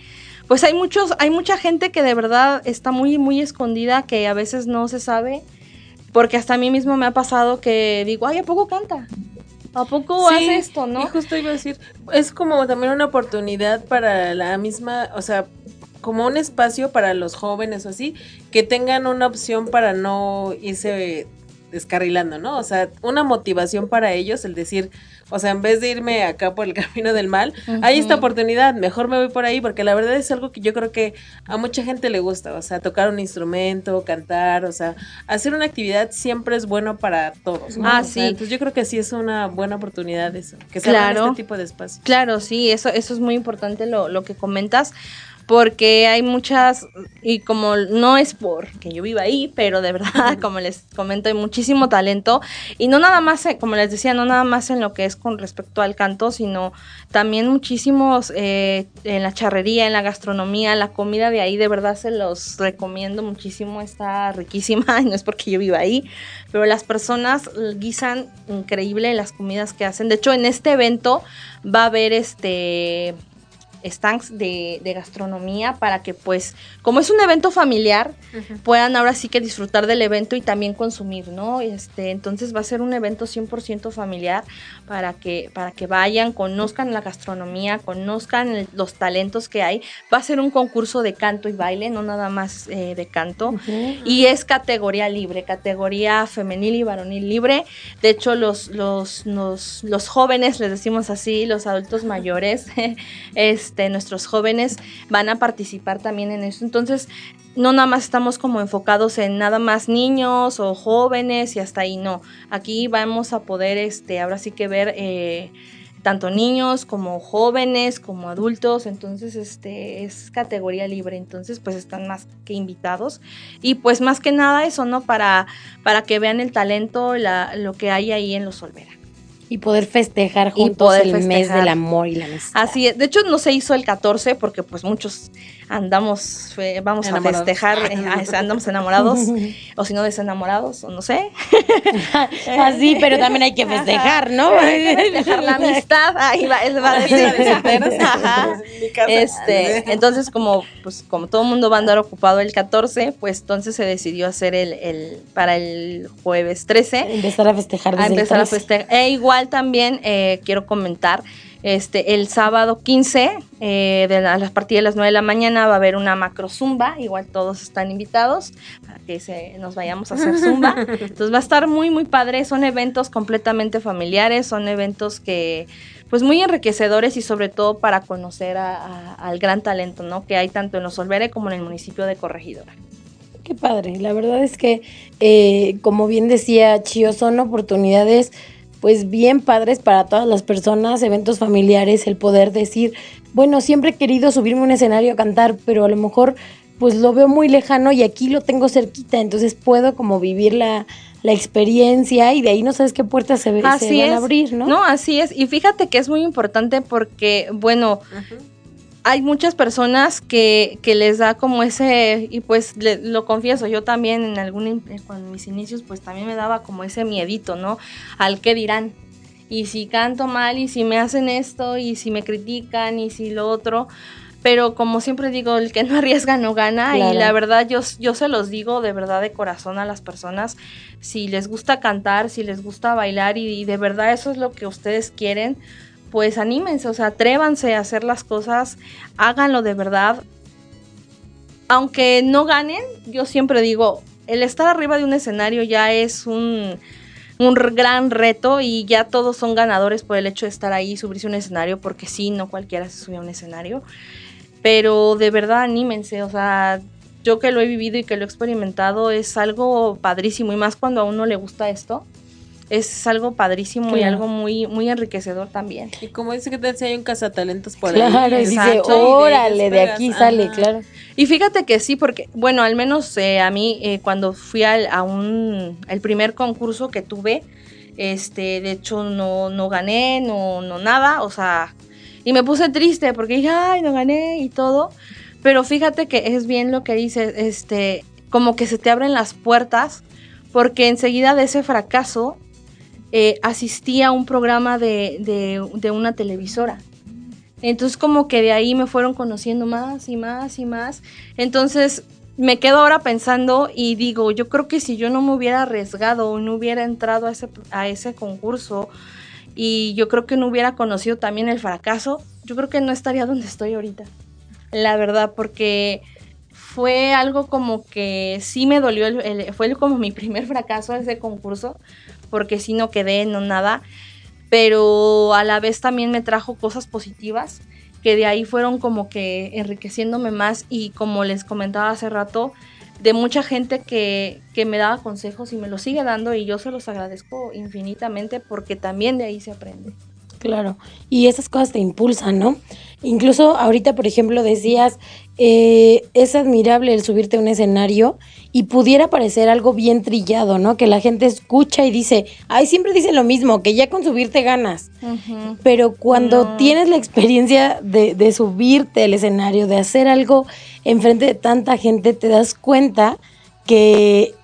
pues hay muchos, hay mucha gente que de verdad está muy, muy escondida, que a veces no se sabe, porque hasta a mí mismo me ha pasado que digo, ay, ¿a poco canta? ¿A poco Sí, hace esto, no? Y justo iba a decir, es como también una oportunidad para la misma, o sea, como un espacio para los jóvenes o así, que tengan una opción para no irse descarrilando, ¿no? O sea, una motivación para ellos, el decir, o sea, en vez de irme acá por el camino del mal, hay esta oportunidad, mejor me voy por ahí, porque la verdad es algo que yo creo que a mucha gente le gusta, o sea, tocar un instrumento, cantar, o sea, hacer una actividad siempre es bueno para todos, ¿no? Ah, O sea, sí. entonces yo creo que sí es una buena oportunidad eso, que se abran Claro. este tipo de espacios. Claro, sí, eso, eso es muy importante lo, lo que comentas, porque hay muchas, y como no es porque yo viva ahí, pero de verdad, como les comento, hay muchísimo talento, y no nada más, eh, como les decía, no nada más en lo que es con respecto al canto, sino también muchísimos eh, en la charrería, en la gastronomía, la comida de ahí, de verdad se los recomiendo muchísimo, está riquísima, y no es porque yo viva ahí, pero las personas guisan increíble las comidas que hacen. De hecho, en este evento va a haber este stands de, de gastronomía para que pues como es un evento familiar puedan ahora sí que disfrutar del evento y también consumir, ¿no? Este, entonces va a ser un evento 100% familiar para que para que vayan, conozcan la gastronomía, conozcan el- los talentos que hay. Va a ser un concurso de canto y baile, no nada más eh, de canto. Y es categoría libre, categoría femenil y varonil libre. De hecho, los, los, los, los jóvenes, les decimos así, los adultos mayores, este, nuestros jóvenes van a participar también en eso. Entonces, no nada más estamos como enfocados en nada más niños o jóvenes y hasta ahí, no. Aquí vamos a poder, este, ahora sí que ver... eh, tanto niños como jóvenes, como adultos, entonces este es categoría libre, entonces pues están más que invitados y pues más que nada eso, ¿no? Para, para que vean el talento, la, lo que hay ahí en los Olvera. Y poder festejar Y juntos poder el mes festejar. del amor y la amistad. Así es, de hecho no se hizo el 14 porque pues muchos andamos, eh, vamos Enamorados. a festejar, eh, andamos enamorados, o si no desenamorados, o no sé. Así, pero también hay que festejar, ¿no? Hay que festejar la amistad, ahí va, él va a decir. Ajá. Este, entonces como pues como todo el mundo va a andar ocupado el 14, pues entonces se decidió hacer el, el para el jueves 13 Empezar a festejar a desde el empezar a 13. festejar. E igual también eh, quiero comentar, este, el sábado 15, eh, de la- a las partir de las 9 de la mañana va a haber una macro zumba, igual todos están invitados para que se, nos vayamos a hacer zumba. Entonces va a estar muy, muy padre, son eventos completamente familiares, son eventos que pues muy enriquecedores y sobre todo para conocer a- a- al gran talento, ¿no? Que hay tanto en Los Olvere como en el municipio de Corregidora. Qué padre. La verdad es que, eh, como bien decía Chio, son oportunidades pues bien padres para todas las personas, eventos familiares, el poder decir, bueno, siempre he querido subirme a un escenario a cantar, pero a lo mejor pues lo veo muy lejano y aquí lo tengo cerquita, entonces puedo como vivir la, la experiencia y de ahí no sabes qué puertas se, ve- se Así van es. a abrir, ¿no? No, así es. Y fíjate que es muy importante porque, bueno. Hay muchas personas que, que les da como ese, y pues le- lo confieso, yo también en algún, in- eh, con mis inicios, pues también me daba como ese miedito, ¿no? Al que dirán. Y si canto mal, y si me hacen esto, y si me critican, y si lo otro. Pero como siempre digo, el que no arriesga no gana. Claro. Y la verdad, yo, yo se los digo de verdad de corazón a las personas. Si les gusta cantar, si les gusta bailar, y, y de verdad eso es lo que ustedes quieren, pues anímense, o sea, atrévanse a hacer las cosas, háganlo de verdad. Aunque no ganen, yo siempre digo, el estar arriba de un escenario ya es un, un gran reto y ya todos son ganadores por el hecho de estar ahí y subirse a un escenario, porque sí, no cualquiera se sube a un escenario. Pero de verdad anímense, o sea, yo que lo he vivido y que lo he experimentado es algo padrísimo y más cuando a uno le gusta esto. Es algo padrísimo y algo muy, muy enriquecedor también. Y como dice que tal si hay un cazatalentos por Claro, ahí. y dice, Exacto. órale, de despegas". aquí sale, Ajá. claro. Y fíjate que sí, porque, bueno, al menos eh, a mí, eh, cuando fui al, a un, el primer concurso que tuve, este, de hecho no, no gané, no, no nada, o sea, y me puse triste porque dije, ay, no gané y todo, pero fíjate que es bien lo que dices, este, como que se te abren las puertas, porque enseguida de ese fracaso eh, asistí a un programa de, de, de una televisora. Entonces como que de ahí me fueron conociendo más y más y más. Entonces me quedo ahora pensando y digo, yo creo que si yo no me hubiera arriesgado no hubiera entrado a ese, a ese concurso y yo creo que no hubiera conocido también el fracaso, yo creo que no estaría donde estoy ahorita. La verdad, porque fue algo como que sí me dolió, el- el- fue como mi primer fracaso ese concurso, porque sí no quedé, no nada, pero a la vez también me trajo cosas positivas que de ahí fueron como que enriqueciéndome más y como les comentaba hace rato, de mucha gente que, que me daba consejos y me los sigue dando y yo se los agradezco infinitamente porque también de ahí se aprende. Claro, y esas cosas te impulsan, ¿no? Incluso ahorita, por ejemplo, decías, eh, es admirable el subirte a un escenario y pudiera parecer algo bien trillado, ¿no? Que la gente escucha y dice, ay, siempre dice lo mismo, que ya con subirte ganas. Pero cuando No. tienes la experiencia de, de subirte al escenario, de hacer algo enfrente de tanta gente, te das cuenta que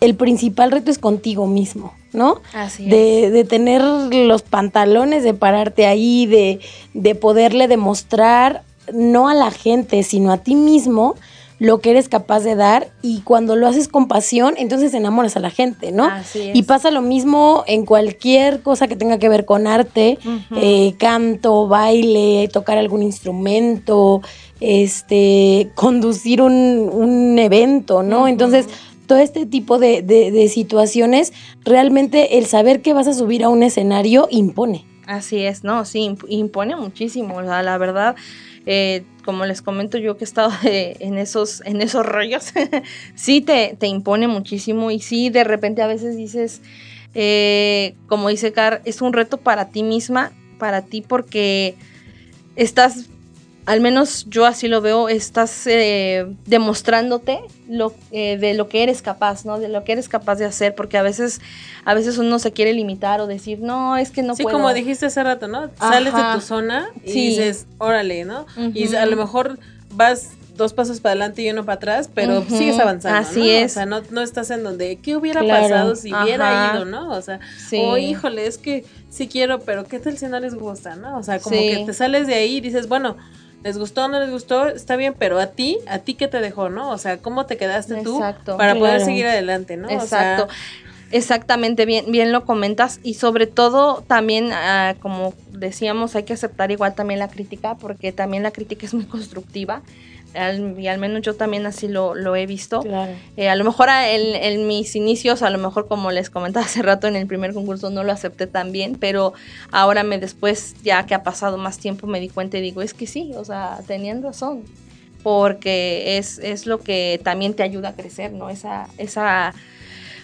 el principal reto es contigo mismo, ¿no? Así es. de, de tener los pantalones, de pararte ahí, de, de poderle demostrar no a la gente, sino a ti mismo lo que eres capaz de dar y cuando lo haces con pasión, entonces enamoras a la gente, ¿no? Así es. Y pasa lo mismo en cualquier cosa que tenga que ver con arte, eh, canto, baile, tocar algún instrumento, este, conducir un, un evento, ¿no? Entonces, todo este tipo de, de- de situaciones, realmente el saber que vas a subir a un escenario impone. Así es, no, sí, imp- impone muchísimo, o sea, la verdad, eh, como les comento yo que he estado en, esos, en esos rollos, sí te, te impone muchísimo y sí, de repente a veces dices, eh, como dice Car, es un reto para ti misma, para ti porque estás, al menos yo así lo veo, estás eh, demostrándote lo, eh, de lo que eres capaz, ¿no? De lo que eres capaz de hacer, porque a veces, a veces uno se quiere limitar o decir, no, es que no sí, puedo. como dijiste hace rato, ¿no? Sales de tu zona y Sí. dices, órale, ¿no? Y a lo mejor vas dos pasos para adelante y uno para atrás, pero sigues avanzando. Así ¿no? es. O sea, no, no estás en donde, ¿qué hubiera Claro. pasado si hubiera ido, no? O sea, Sí. o híjole, es que sí quiero, pero ¿qué tal si no les gusta, no? O sea, como Sí. que te sales de ahí y dices, bueno, les gustó o no les gustó, está bien, pero a ti, a ti qué te dejó, ¿no? O sea, ¿cómo te quedaste tú Exacto. para poder seguir adelante, ¿no? O sea, Exacto. Exactamente, bien, bien lo comentas. Y sobre todo también, ah, como decíamos, hay que aceptar igual también la crítica, porque también la crítica es muy constructiva. Al- y al menos yo también así lo, lo he visto. Claro. Eh, a lo mejor a- en, en mis inicios, a lo mejor como les comentaba hace rato en el primer concurso, no lo acepté tan bien, pero ahora me después, ya que ha pasado más tiempo, me di cuenta y digo, es que sí, o sea, tenían razón, porque es, es lo que también te ayuda a crecer, ¿no? Esa, esa,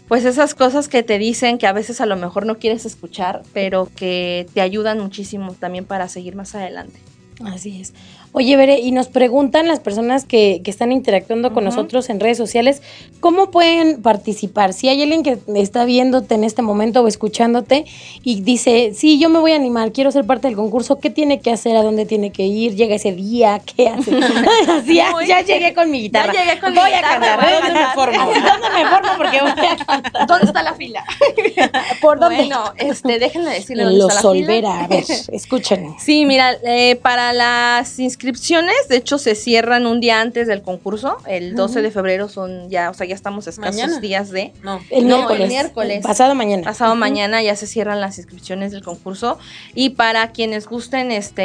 pues esas cosas que te dicen que a veces a lo mejor no quieres escuchar, pero que te ayudan muchísimo también para seguir más adelante. Así es. Oye, Bere, y nos preguntan las personas que, que están interactuando con nosotros en redes sociales, ¿cómo pueden participar? Si hay alguien que está viéndote en este momento o escuchándote y dice, sí, yo me voy a animar, quiero ser parte del concurso, ¿qué tiene que hacer? ¿A dónde tiene que ir? ¿Llega ese día? ¿Qué hace? Así, ya, llegué con mi guitarra. Ya llegué con mi voy guitarra, a cantar. ¿Dónde me formo? ¿Dónde me formo? Porque voy a cantar. ¿Dónde está la fila? ¿Por dónde? Bueno, este, déjenme decirle dónde Los está la fila. Olvera, a ver, escuchen. Sí, mira, eh, para las inscripciones, de hecho, se cierran un día antes del concurso. El 12 de febrero son ya, o sea, ya estamos escasos Mañana. días de. no. El No, miércoles. el miércoles. Pasado mañana. Pasado mañana ya se cierran las inscripciones del concurso. Y para quienes gusten este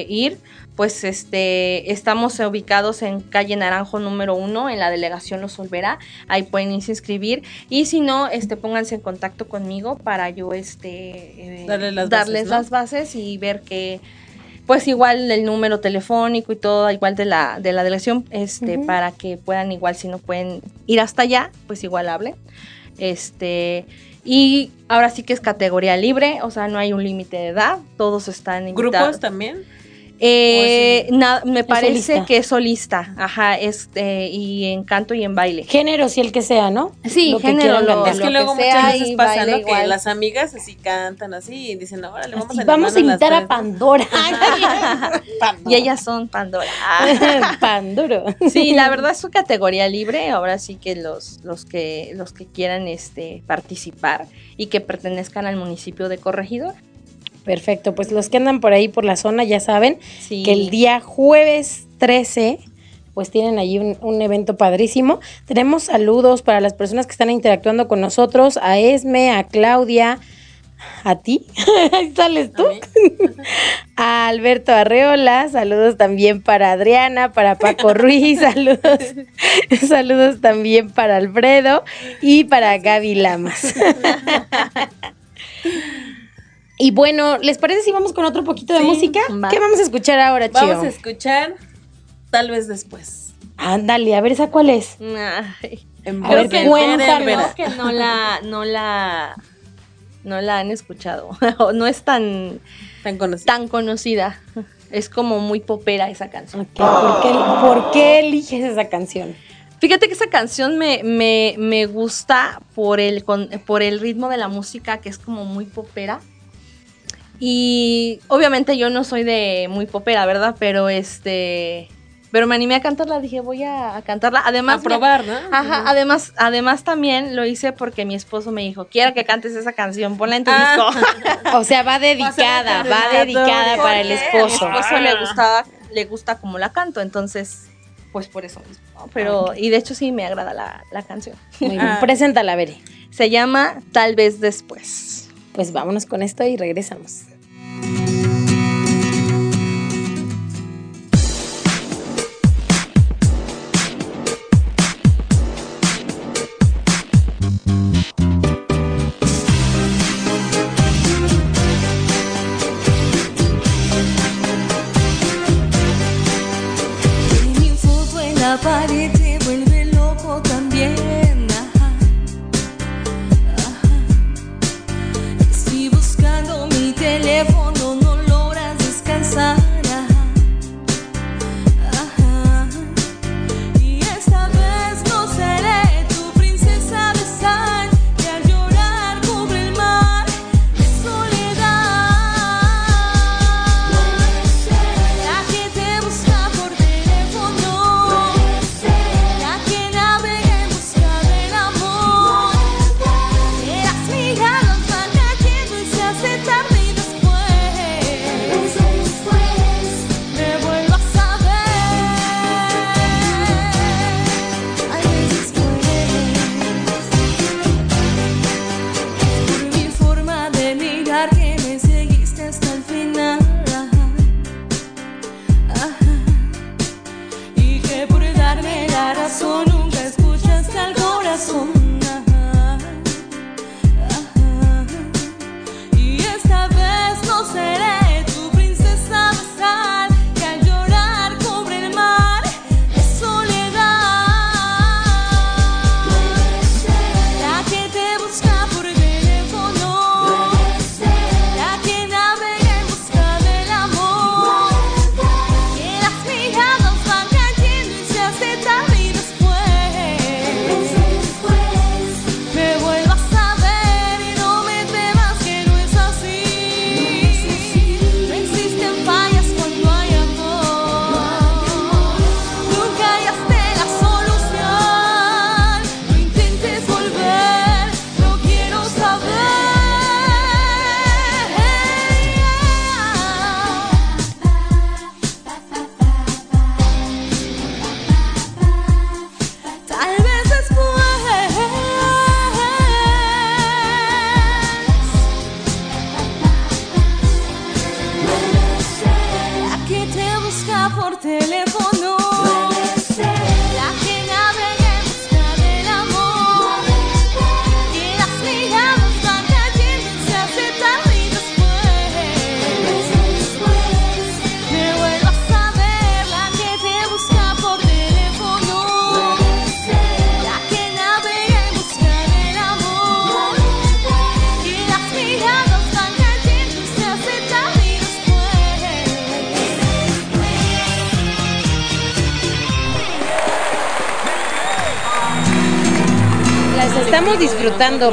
eh, ir, pues este estamos ubicados en calle Naranjo número uno, en la delegación Los Olvera. Ahí pueden irse a inscribir. Y si no, este pónganse en contacto conmigo para yo este eh, Darles las darles bases, ¿no? las bases y ver que pues igual el número telefónico y todo igual de la de la delegación este para que puedan igual si no pueden ir hasta allá pues igual hablen este Y ahora sí que es categoría libre, o sea, no hay un límite de edad, todos están invitados. ¿Grupos también? Eh, na- me parece solista. que es solista, ajá, este, y en canto y en baile. Género, si el que sea, ¿no? Sí, Lo que género, lo- mandar. Es que lo luego que muchas veces pasa. Que igual. las amigas así cantan así y dicen, órale, vamos Así, a vamos a invitar a Pandora. tres. Y ellas son Pandora. Panduro. Sí, la verdad es su categoría libre. Ahora sí que los, los que los que quieran este participar y que pertenezcan al municipio de Corregidor. Perfecto, pues los que andan por ahí por la zona ya saben Sí. que el día jueves 13 pues tienen allí un, un evento padrísimo. Tenemos saludos para las personas que están interactuando con nosotros, a Esme, a Claudia, a ti, ahí sales tú, a Alberto Arreola, saludos también para Adriana, para Paco Ruiz, saludos, saludos también para Alfredo y para Gaby Lamas. Y bueno, ¿les parece si vamos con otro poquito de Sí, música? va. ¿Qué vamos a escuchar ahora, Chio? Vamos a escuchar tal vez después. Ándale, a ver, ¿esa cuál es? Ay, A ver, cuéntanos. Que no la no la no la han escuchado. No es tan Tan conocida. tan conocida. Es como muy popera esa canción. ¿por, qué, por qué eliges esa canción? Fíjate que esa canción me, me, me gusta por el, con- por el ritmo de la música que es como muy popera. Y obviamente yo no soy de muy popera, ¿verdad? Pero este. Pero me animé a cantarla, dije, voy a, a cantarla. Además, a probar, ¿no? Ajá, además, además también lo hice porque mi esposo me dijo, quiero que cantes esa canción, ponla en tu Ah. disco. O sea, va dedicada, va dedicada para el esposo. A mi esposo le gustaba, le gusta como la canto, entonces, pues por eso mismo. ¿no? Pero, y de hecho sí me agrada la, la canción. Muy bien, Ah. preséntala, Bere. Se llama Tal vez después. Pues vámonos con esto y regresamos.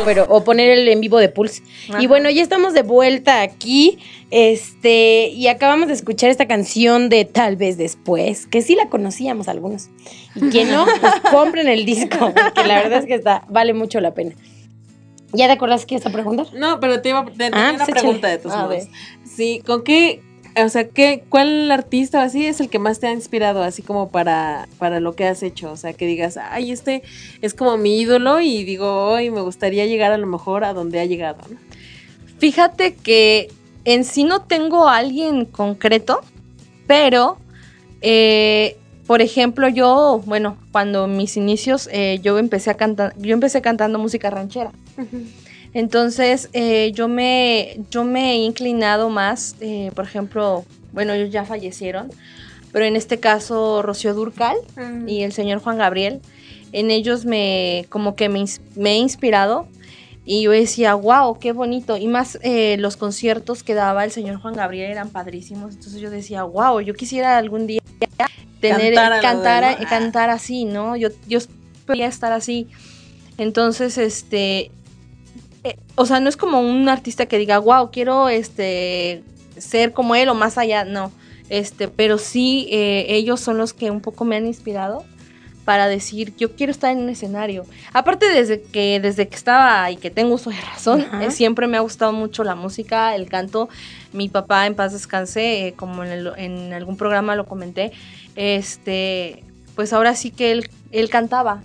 Pero, o poner el en vivo de Pulse. Y bueno, ya estamos de vuelta aquí. Este, y acabamos de escuchar esta canción de Tal vez después, que sí la conocíamos algunos. Y que no, pues compren el disco, porque la verdad es que está, vale mucho la pena. ¿Ya te acordás que ibas a preguntar? No, pero te iba a tener Ah, una pues pregunta échale. de tus modos. Sí, ¿con qué, o sea, qué, cuál artista o así es el que más te ha inspirado así como para, para lo que has hecho? O sea, que digas, ay, este es como mi ídolo y digo, hoy me gustaría llegar a lo mejor a donde ha llegado, ¿no? Fíjate que en sí no tengo a alguien concreto, pero, eh, por ejemplo, yo, bueno, cuando mis inicios, eh, yo empecé a cantar, yo empecé cantando música ranchera. Entonces, eh, yo, me, yo me he inclinado más, eh, por ejemplo, bueno, ellos ya fallecieron, pero en este caso Rocío Durcal y el señor Juan Gabriel, en ellos me, como que me, he inspirado y yo decía, wow, qué bonito. Y más eh, los conciertos que daba el señor Juan Gabriel eran padrísimos. Entonces yo decía, wow, yo quisiera algún día tener, Cantar cantar, cantar así, ¿no? Yo, yo podía estar así. Entonces, este, eh, o sea, no es como un artista que diga, wow, quiero este, ser como él o más allá, no. Este, pero sí, eh, ellos son los que un poco me han inspirado para decir, yo quiero estar en un escenario. Aparte, desde que, desde que estaba y que tengo uso de razón, eh, siempre me ha gustado mucho la música, el canto. Mi papá, en paz descanse, eh, como en, el- en algún programa lo comenté, este, pues ahora sí que él, él cantaba.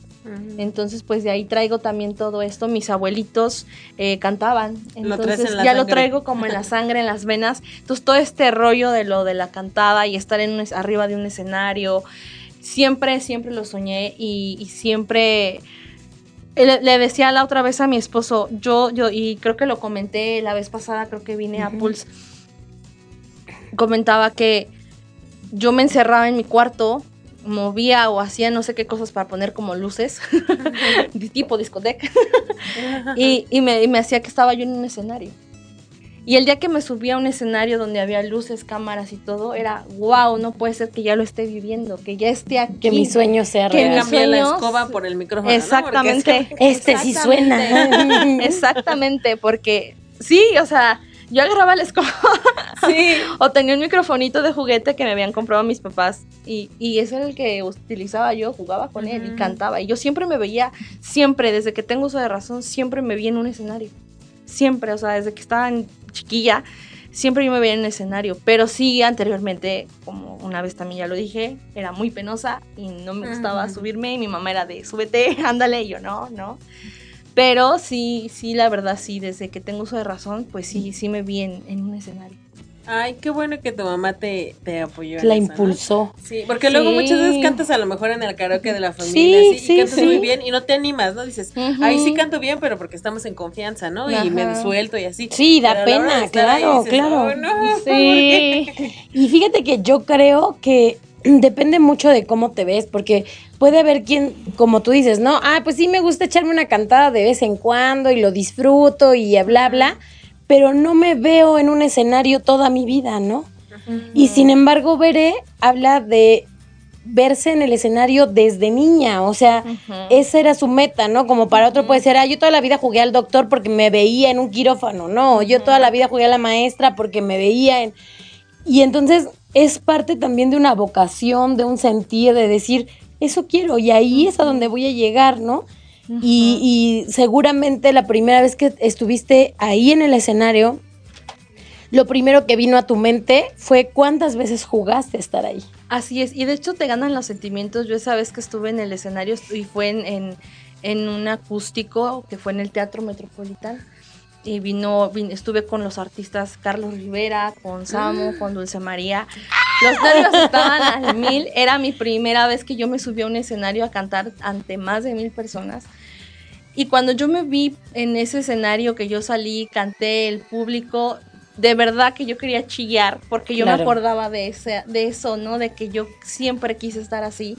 Entonces, pues de ahí traigo también todo esto. Mis abuelitos eh, cantaban. Lo Entonces, en ya lo traigo como en la sangre, en las venas. Entonces, todo este rollo de lo de la cantada y estar en un arriba de un escenario, siempre, siempre lo soñé y, y siempre le, le decía la otra vez a mi esposo, yo, yo, y creo que lo comenté la vez pasada, creo que vine a Pulse, comentaba que yo me encerraba en mi cuarto, movía o hacía no sé qué cosas para poner como luces, de tipo discoteca, y, y me, y me hacía que estaba yo en un escenario. Y el día que me subí a un escenario donde había luces, cámaras y todo, era wow, no puede ser que ya lo esté viviendo, que ya esté aquí. Que mi sueño sea Que real. mi Cambia la escoba por el micrófono. ¿no? Exactamente. Porque Este sí suena. Exactamente, porque sí, o sea, yo agarraba la escoba sí. o tenía un microfonito de juguete que me habían comprado mis papás y, y ese era el que utilizaba yo, jugaba con él y cantaba. Y yo siempre me veía, siempre, desde que tengo uso de razón, siempre me vi en un escenario. Siempre, o sea, desde que estaba en chiquilla, siempre yo me veía en un escenario. Pero sí, anteriormente, como una vez también ya lo dije, era muy penosa y no me gustaba Ujú. subirme y mi mamá era de, súbete, ándale, y yo no, no. Pero sí, sí, la verdad, sí, desde que tengo uso de razón, pues sí, sí me vi en, en un escenario. Ay, qué bueno que tu mamá te, te apoyó. La eso, ¿no? impulsó. Sí, porque luego Sí. muchas veces cantas a lo mejor en el karaoke de la familia, Sí, así, sí, y cantas sí. muy bien y no te animas, ¿no? Dices, Ujú. ay, sí canto bien, pero porque estamos en confianza, ¿no? Y me suelto y así. Sí, da Pero pena, ahí claro, dices, claro. "Oh, no". Sí. Y fíjate que yo creo que depende mucho de cómo te ves, porque puede haber quien, como tú dices, no, ah, pues sí me gusta echarme una cantada de vez en cuando y lo disfruto y bla, bla, pero no me veo en un escenario toda mi vida, ¿no? Y sin embargo, veré habla de verse en el escenario desde niña, o sea, esa era su meta, ¿no? Como para otro puede ser, ah, yo toda la vida jugué al doctor porque me veía en un quirófano, no, yo toda la vida jugué a la maestra porque me veía en... Y entonces es parte también de una vocación, de un sentir, de decir, eso quiero y ahí es a donde voy a llegar, ¿no? y, y seguramente la primera vez que estuviste ahí en el escenario, lo primero que vino a tu mente fue cuántas veces jugaste a estar ahí. Así es, y de hecho te ganan los sentimientos. Yo esa vez que estuve en el escenario y fue en, en, en un acústico que fue en el Teatro Metropolitano. Y vino, vin- estuve con los artistas Carlos Rivera, con Samu, con Dulce María. Los nervios estaban al mil. Era mi primera vez que yo me subí a un escenario a cantar ante más de mil personas. Y cuando yo me vi en ese escenario que yo salí, canté, el público, de verdad que yo quería chillar, porque yo me acordaba de, ese, de eso, ¿no? De que yo siempre quise estar así.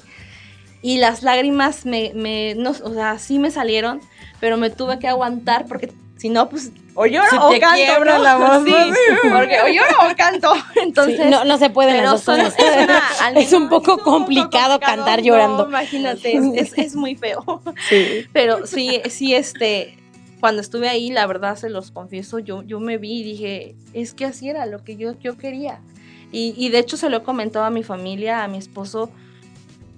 Y las lágrimas me, me no, o sea, sí me salieron, pero me tuve que aguantar porque Si no, pues o lloro Se o canto. quiebra ¿no? la voz, Sí, ¿no? porque o lloro o canto. Entonces, Sí, no, no se pueden pero las dos son- cosas. es, una- al Es un poco es complicado cantar No, llorando. imagínate, es, es- es muy feo. Sí. Pero sí, sí, este, cuando estuve ahí, la verdad se los confieso, yo, yo me vi y dije, es que así era lo que yo, yo quería. Y, y de hecho se lo he comentado a mi familia, a mi esposo.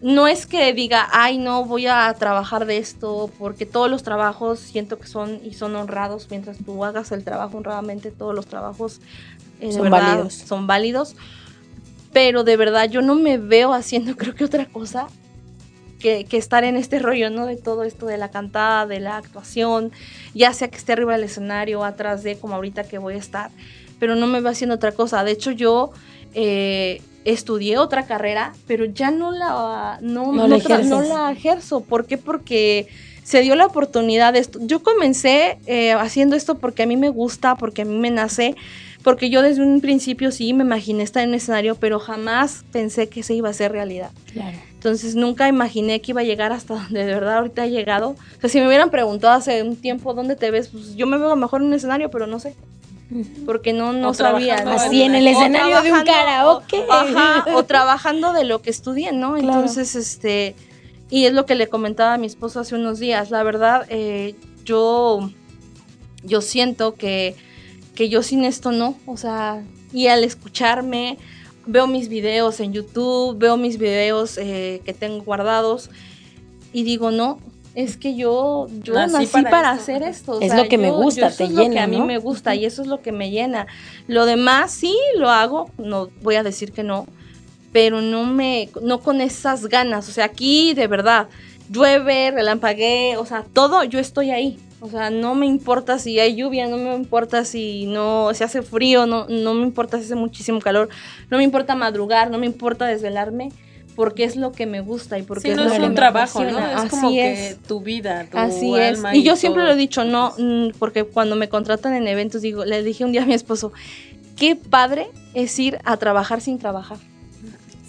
No es que diga, ay, no, voy a trabajar de esto, porque todos los trabajos siento que son y son honrados. Mientras tú hagas el trabajo honradamente, todos los trabajos eh, Son verdad válidos. son válidos. Pero de verdad yo no me veo haciendo, creo que otra cosa que, que estar en este rollo, ¿no? De todo esto de la cantada, de la actuación, ya sea que esté arriba del escenario atrás de, como ahorita que voy a estar, pero no me veo haciendo otra cosa. De hecho, yo eh, estudié otra carrera, pero ya no la, no, No no la no ejerzo. ¿Por qué? Porque se dio la oportunidad de esto. Yo comencé eh, haciendo esto porque a mí me gusta, porque a mí me nace, porque yo desde un principio sí me imaginé estar en un escenario, pero jamás pensé que se iba a hacer realidad. Claro. Entonces nunca imaginé que iba a llegar hasta donde de verdad ahorita he llegado. O sea, si me hubieran preguntado hace un tiempo dónde te ves, pues yo me veo mejor en un escenario, pero no sé. Porque no, no O sabía. trabajando ¿no? Así en el escenario de un karaoke. o- ajá, o trabajando de lo que estudié, ¿no? Claro. Entonces, este, y es lo que le comentaba a mi esposo hace unos días. La verdad, eh, yo, yo siento que, que yo sin esto no, o sea, y al escucharme, veo mis videos en YouTube, veo mis videos eh, que tengo guardados y digo, no, es que yo, yo Nací nací, para para, hacer esto. o Es sea, lo que me gusta, yo eso te es lo que llena, a mí ¿no? me gusta y eso es lo que me llena. Lo demás sí lo hago, no voy a decir que no, pero no me, no con esas ganas. O sea, aquí de verdad, llueve, relampaguee, o sea, todo, yo estoy ahí. O sea, no me importa si hay lluvia, no me importa si no se hace frío, no, no me importa si hace muchísimo calor, no me importa madrugar, no me importa desvelarme, porque es lo que me gusta y porque Sí, es no lo es que un me trabajo, ¿no? Es Así como que es. tu vida, tu Así es. alma Y yo siempre lo he dicho, no, mm, porque cuando me contratan en eventos, digo, le dije un día a mi esposo, qué padre es ir a trabajar sin trabajar.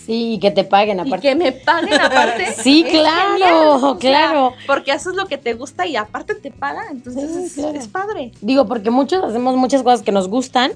Sí, y que te paguen Y aparte. que me paguen aparte. Sí, es claro, genial, o sea, claro. porque haces lo que te gusta y aparte te pagan, entonces Sí, es, claro. es padre. Digo, porque muchos hacemos muchas cosas que nos gustan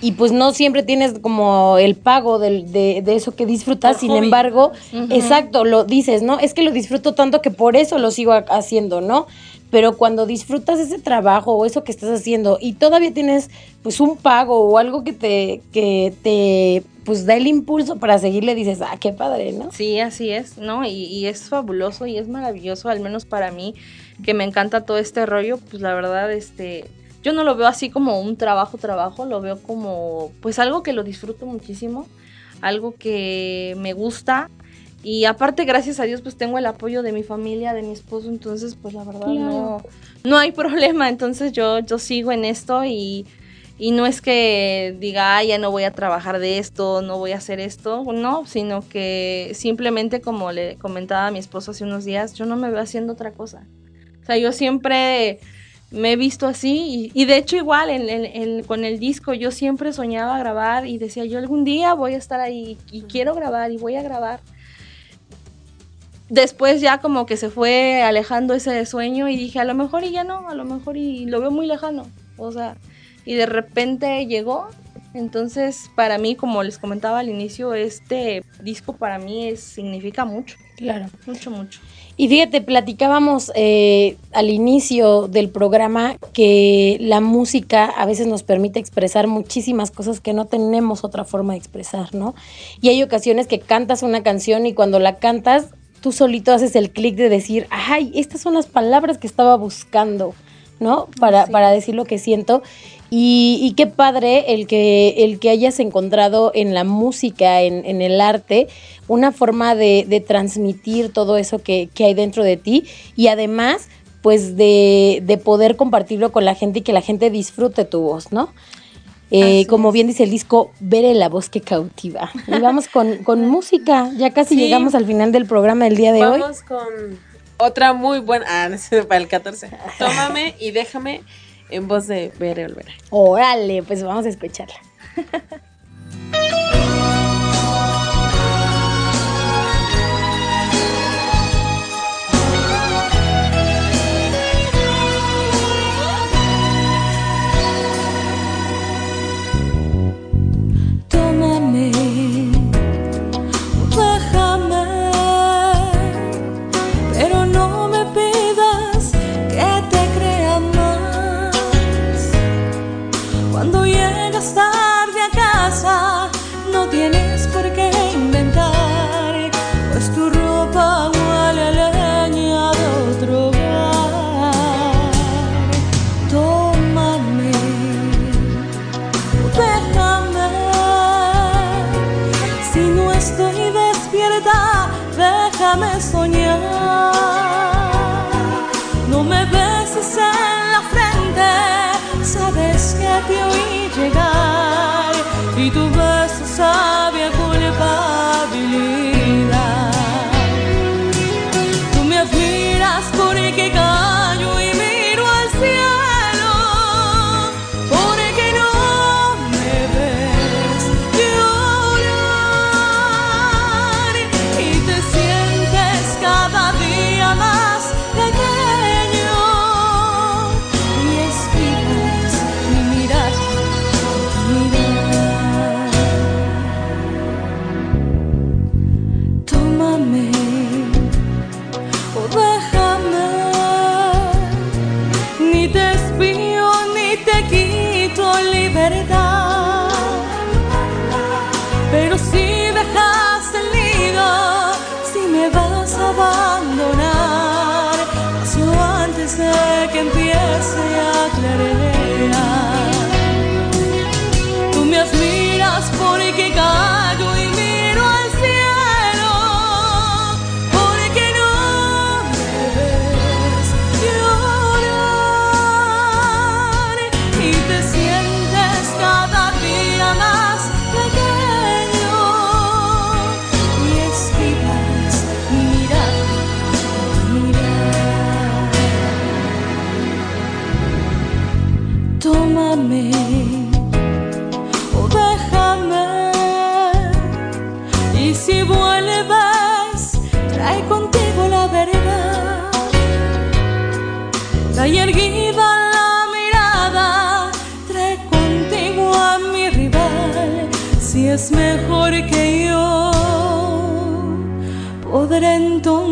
y pues no siempre tienes como el pago de, de eso que disfrutas. Por Sin hobby. embargo, exacto, lo dices, ¿no? Es que lo disfruto tanto que por eso lo sigo ha- haciendo, ¿no? Pero cuando disfrutas ese trabajo o eso que estás haciendo y todavía tienes pues un pago o algo que te, que te pues da el impulso para seguirle, dices, ah, qué padre, ¿no? Sí, así es, ¿no? Y, y es fabuloso y es maravilloso, al menos para mí, que me encanta todo este rollo, pues la verdad, este, yo no lo veo así como un trabajo, trabajo, lo veo como, pues algo que lo disfruto muchísimo, algo que me gusta. Y aparte, gracias a Dios, pues tengo el apoyo de mi familia, de mi esposo, entonces, pues la verdad no, no hay problema. Entonces yo, yo sigo en esto y, y no es que diga, "Ay, ya no voy a trabajar de esto, no voy a hacer esto, no, sino que simplemente como le comentaba a mi esposo hace unos días, yo no me veo haciendo otra cosa. O sea, yo siempre me he visto así y, y de hecho igual en, en- en- con el disco yo siempre soñaba grabar y decía yo algún día voy a estar ahí y quiero grabar y voy a grabar. Después ya como que se fue alejando ese sueño y dije a lo mejor y ya no, a lo mejor y lo veo muy lejano. O sea, y de repente llegó. Entonces, para mí, como les comentaba al inicio, este disco para mí es, significa mucho, Claro. mucho, mucho. Y fíjate, platicábamos eh, al inicio del programa que la música a veces nos permite expresar muchísimas cosas que no tenemos otra forma de expresar, ¿no? Y hay ocasiones que cantas una canción y cuando la cantas, tú solito haces el clic de decir, ay, estas son las palabras que estaba buscando, ¿no? Para, Sí. para decir lo que siento. Y, y qué padre el que, el que hayas encontrado en la música, en, en el arte, una forma de, de transmitir todo eso que, que hay dentro de ti y además, pues de, de poder compartirlo con la gente y que la gente disfrute tu voz, ¿no? Eh, como bien dice el disco, ver la voz que cautiva. Y vamos con, con música, ya casi Sí. llegamos al final del programa del día de hoy. Vamos con otra muy buena. Ah, para el 14. Tómame y déjame en voz de Bere Olvera. Órale, pues vamos a escucharla. antes que empiece a clarear.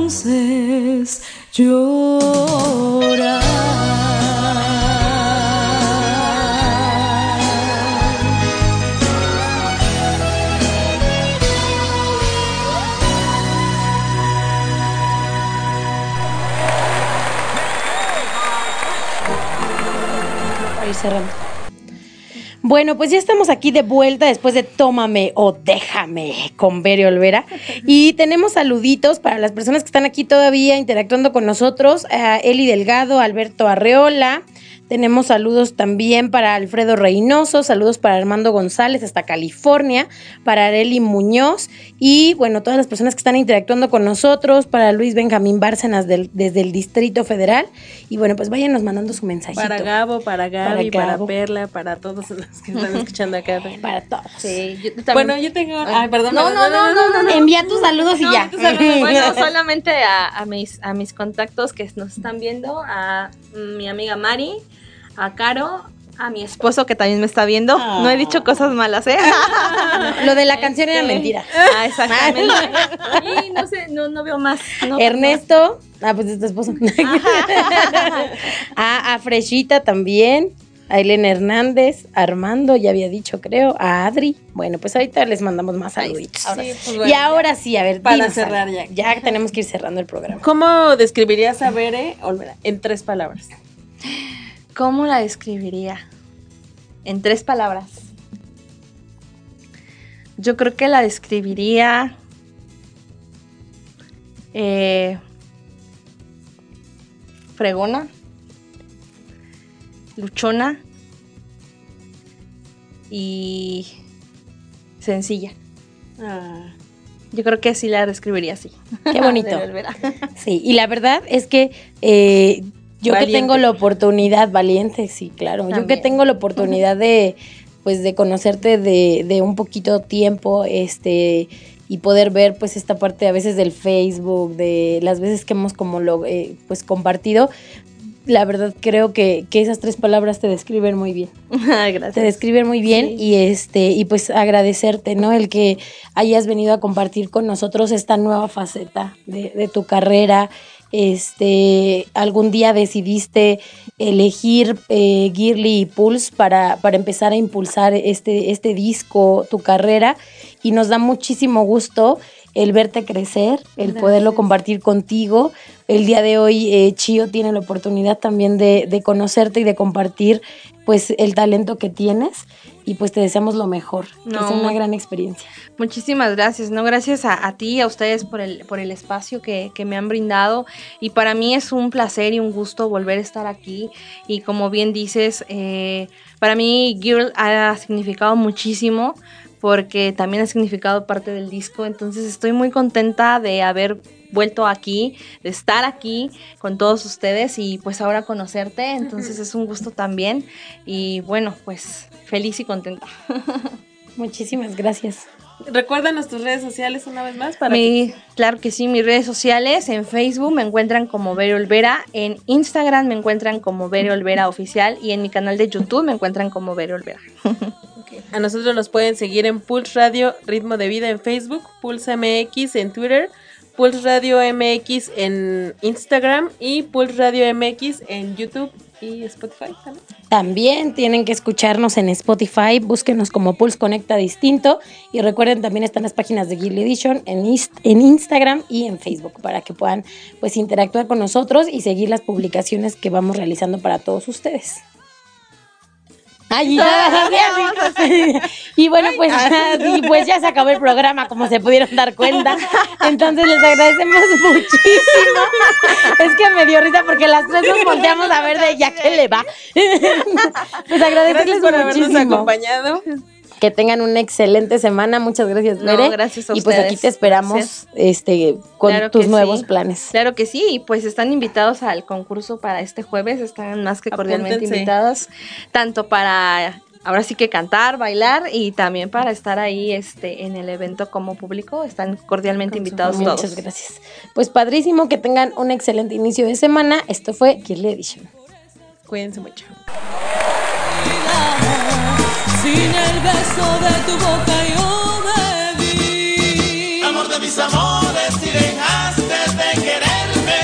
Entonces llorar Bueno, pues ya estamos aquí de vuelta después de Tómame o Déjame con Bere Olvera. Y tenemos saluditos para las personas que están aquí todavía interactuando con nosotros. A Eli Delgado, Alberto Arreola. Tenemos saludos también para Alfredo Reynoso, saludos para Armando González hasta California, para Areli Muñoz y bueno, todas las personas que están interactuando con nosotros, para Luis Benjamín Bárcenas del- desde el Distrito Federal. Y bueno, pues váyanos mandando su mensajito. Para Gabo, para Gaby, Para. Perla, para todos los que están escuchando acá. Para todos. Sí, yo Bueno, yo tengo. Ay, perdón. No, perdón, no, no, no, no, no. Envía tus saludos y ya. Bueno, solamente a, a mis, a mis contactos que nos están viendo, a mi amiga Mari, a Caro, a mi esposo que también me está viendo. No he dicho cosas malas, ¿eh? Lo de la canción era Este, mentira. Ah, exactamente. Y no sé, no, no veo más. no veo Ernesto, ah, pues es tu esposo. a, a Freshita también, a Elena Hernández, a Armando, ya había dicho, creo, a Adri. Bueno, pues ahorita les mandamos más saluditos. está, ahora Sí, sí. pues bueno, y ahora sí, a ver, Para cerrar ya. Ya tenemos que ir cerrando el programa. ¿Cómo describirías a Bere Olvera en tres palabras? ¿Cómo la describiría? En tres palabras. Yo creo que la describiría. eh, fregona. Luchona. Y. sencilla. Ah, Yo creo que sí la describiría así. Qué bonito. Sí, y la verdad es que eh, yo que tengo la oportunidad, valiente, sí, claro, yo que tengo la oportunidad de, pues, de conocerte de, de un poquito tiempo, este, y poder ver, pues, esta parte a veces del Facebook, de las veces que hemos como lo, eh, pues, compartido, la verdad creo que, que esas tres palabras te describen muy bien. Te describen muy bien Sí. y este y pues agradecerte no el que hayas venido a compartir con nosotros esta nueva faceta de, de tu carrera este algún día decidiste elegir eh, Girly y Pulse para, para empezar a impulsar este, este disco, tu carrera y nos da muchísimo gusto el verte crecer, el poderlo compartir contigo. El día de hoy eh, Chio tiene la oportunidad también de, de conocerte y de compartir pues el talento que tienes y pues te deseamos lo mejor, que No, sea una gran experiencia. Muchísimas gracias, no gracias a, a ti y a ustedes por el, por el espacio que, que me han brindado. Y para mí es un placer y un gusto volver a estar aquí. Y como bien dices, eh, para mí Girl ha significado muchísimo porque también ha significado parte del disco, entonces estoy muy contenta de haber vuelto aquí, de estar aquí con todos ustedes y pues ahora conocerte, entonces es un gusto también y bueno, pues feliz y contenta. Muchísimas gracias. Recuérdanos tus redes sociales una vez más para que claro que sí, mis redes sociales, en Facebook me encuentran como Vero Olvera, en Instagram me encuentran como Vero Olvera Oficial y en mi canal de YouTube me encuentran como Vero Olvera. A nosotros nos pueden seguir en Pulse Radio Ritmo de Vida en Facebook, Pulse MX en Twitter, Pulse Radio MX en Instagram y Pulse Radio MX en YouTube y Spotify también. También tienen que escucharnos en Spotify, búsquenos como Pulse Conecta Distinto y recuerden también están las páginas de Guild Edition en, en Instagram y en Facebook para que puedan pues interactuar con nosotros y seguir las publicaciones que vamos realizando para todos ustedes. Ay, ya, y bueno, pues, y pues ya se acabó el programa, como se pudieron dar cuenta. Entonces les agradecemos muchísimo. Es que me dio risa porque las tres nos volteamos a ver de ya que le va. Pues agradecerles Gracias por habernos muchísimo. acompañado. Que tengan una excelente semana. Muchas gracias, No, Bere. gracias a Y pues aquí te esperamos Gracias. este con Claro tus nuevos sí. planes. Claro que sí, y pues están invitados al concurso para este jueves, están más que cordialmente Apúntense. invitados, tanto para ahora sí que cantar, bailar y también para estar ahí este en el evento como público, están cordialmente invitados todos. Muchas gracias. Pues padrísimo que tengan un excelente inicio de semana. Esto fue Kirly Edition. Cuídense mucho. Sin el beso de tu boca yo bebí. Amor de mis amores, si dejaste de quererme,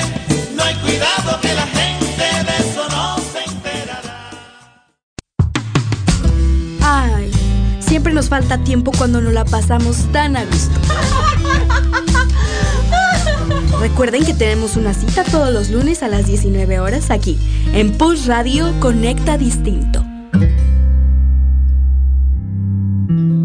no hay cuidado que la gente de eso no se enterará. Ay, siempre nos falta tiempo cuando nos la pasamos tan a gusto. Recuerden que tenemos una cita todos los lunes a las 19 horas aquí, en Pulse Radio Conecta Distinto. thank you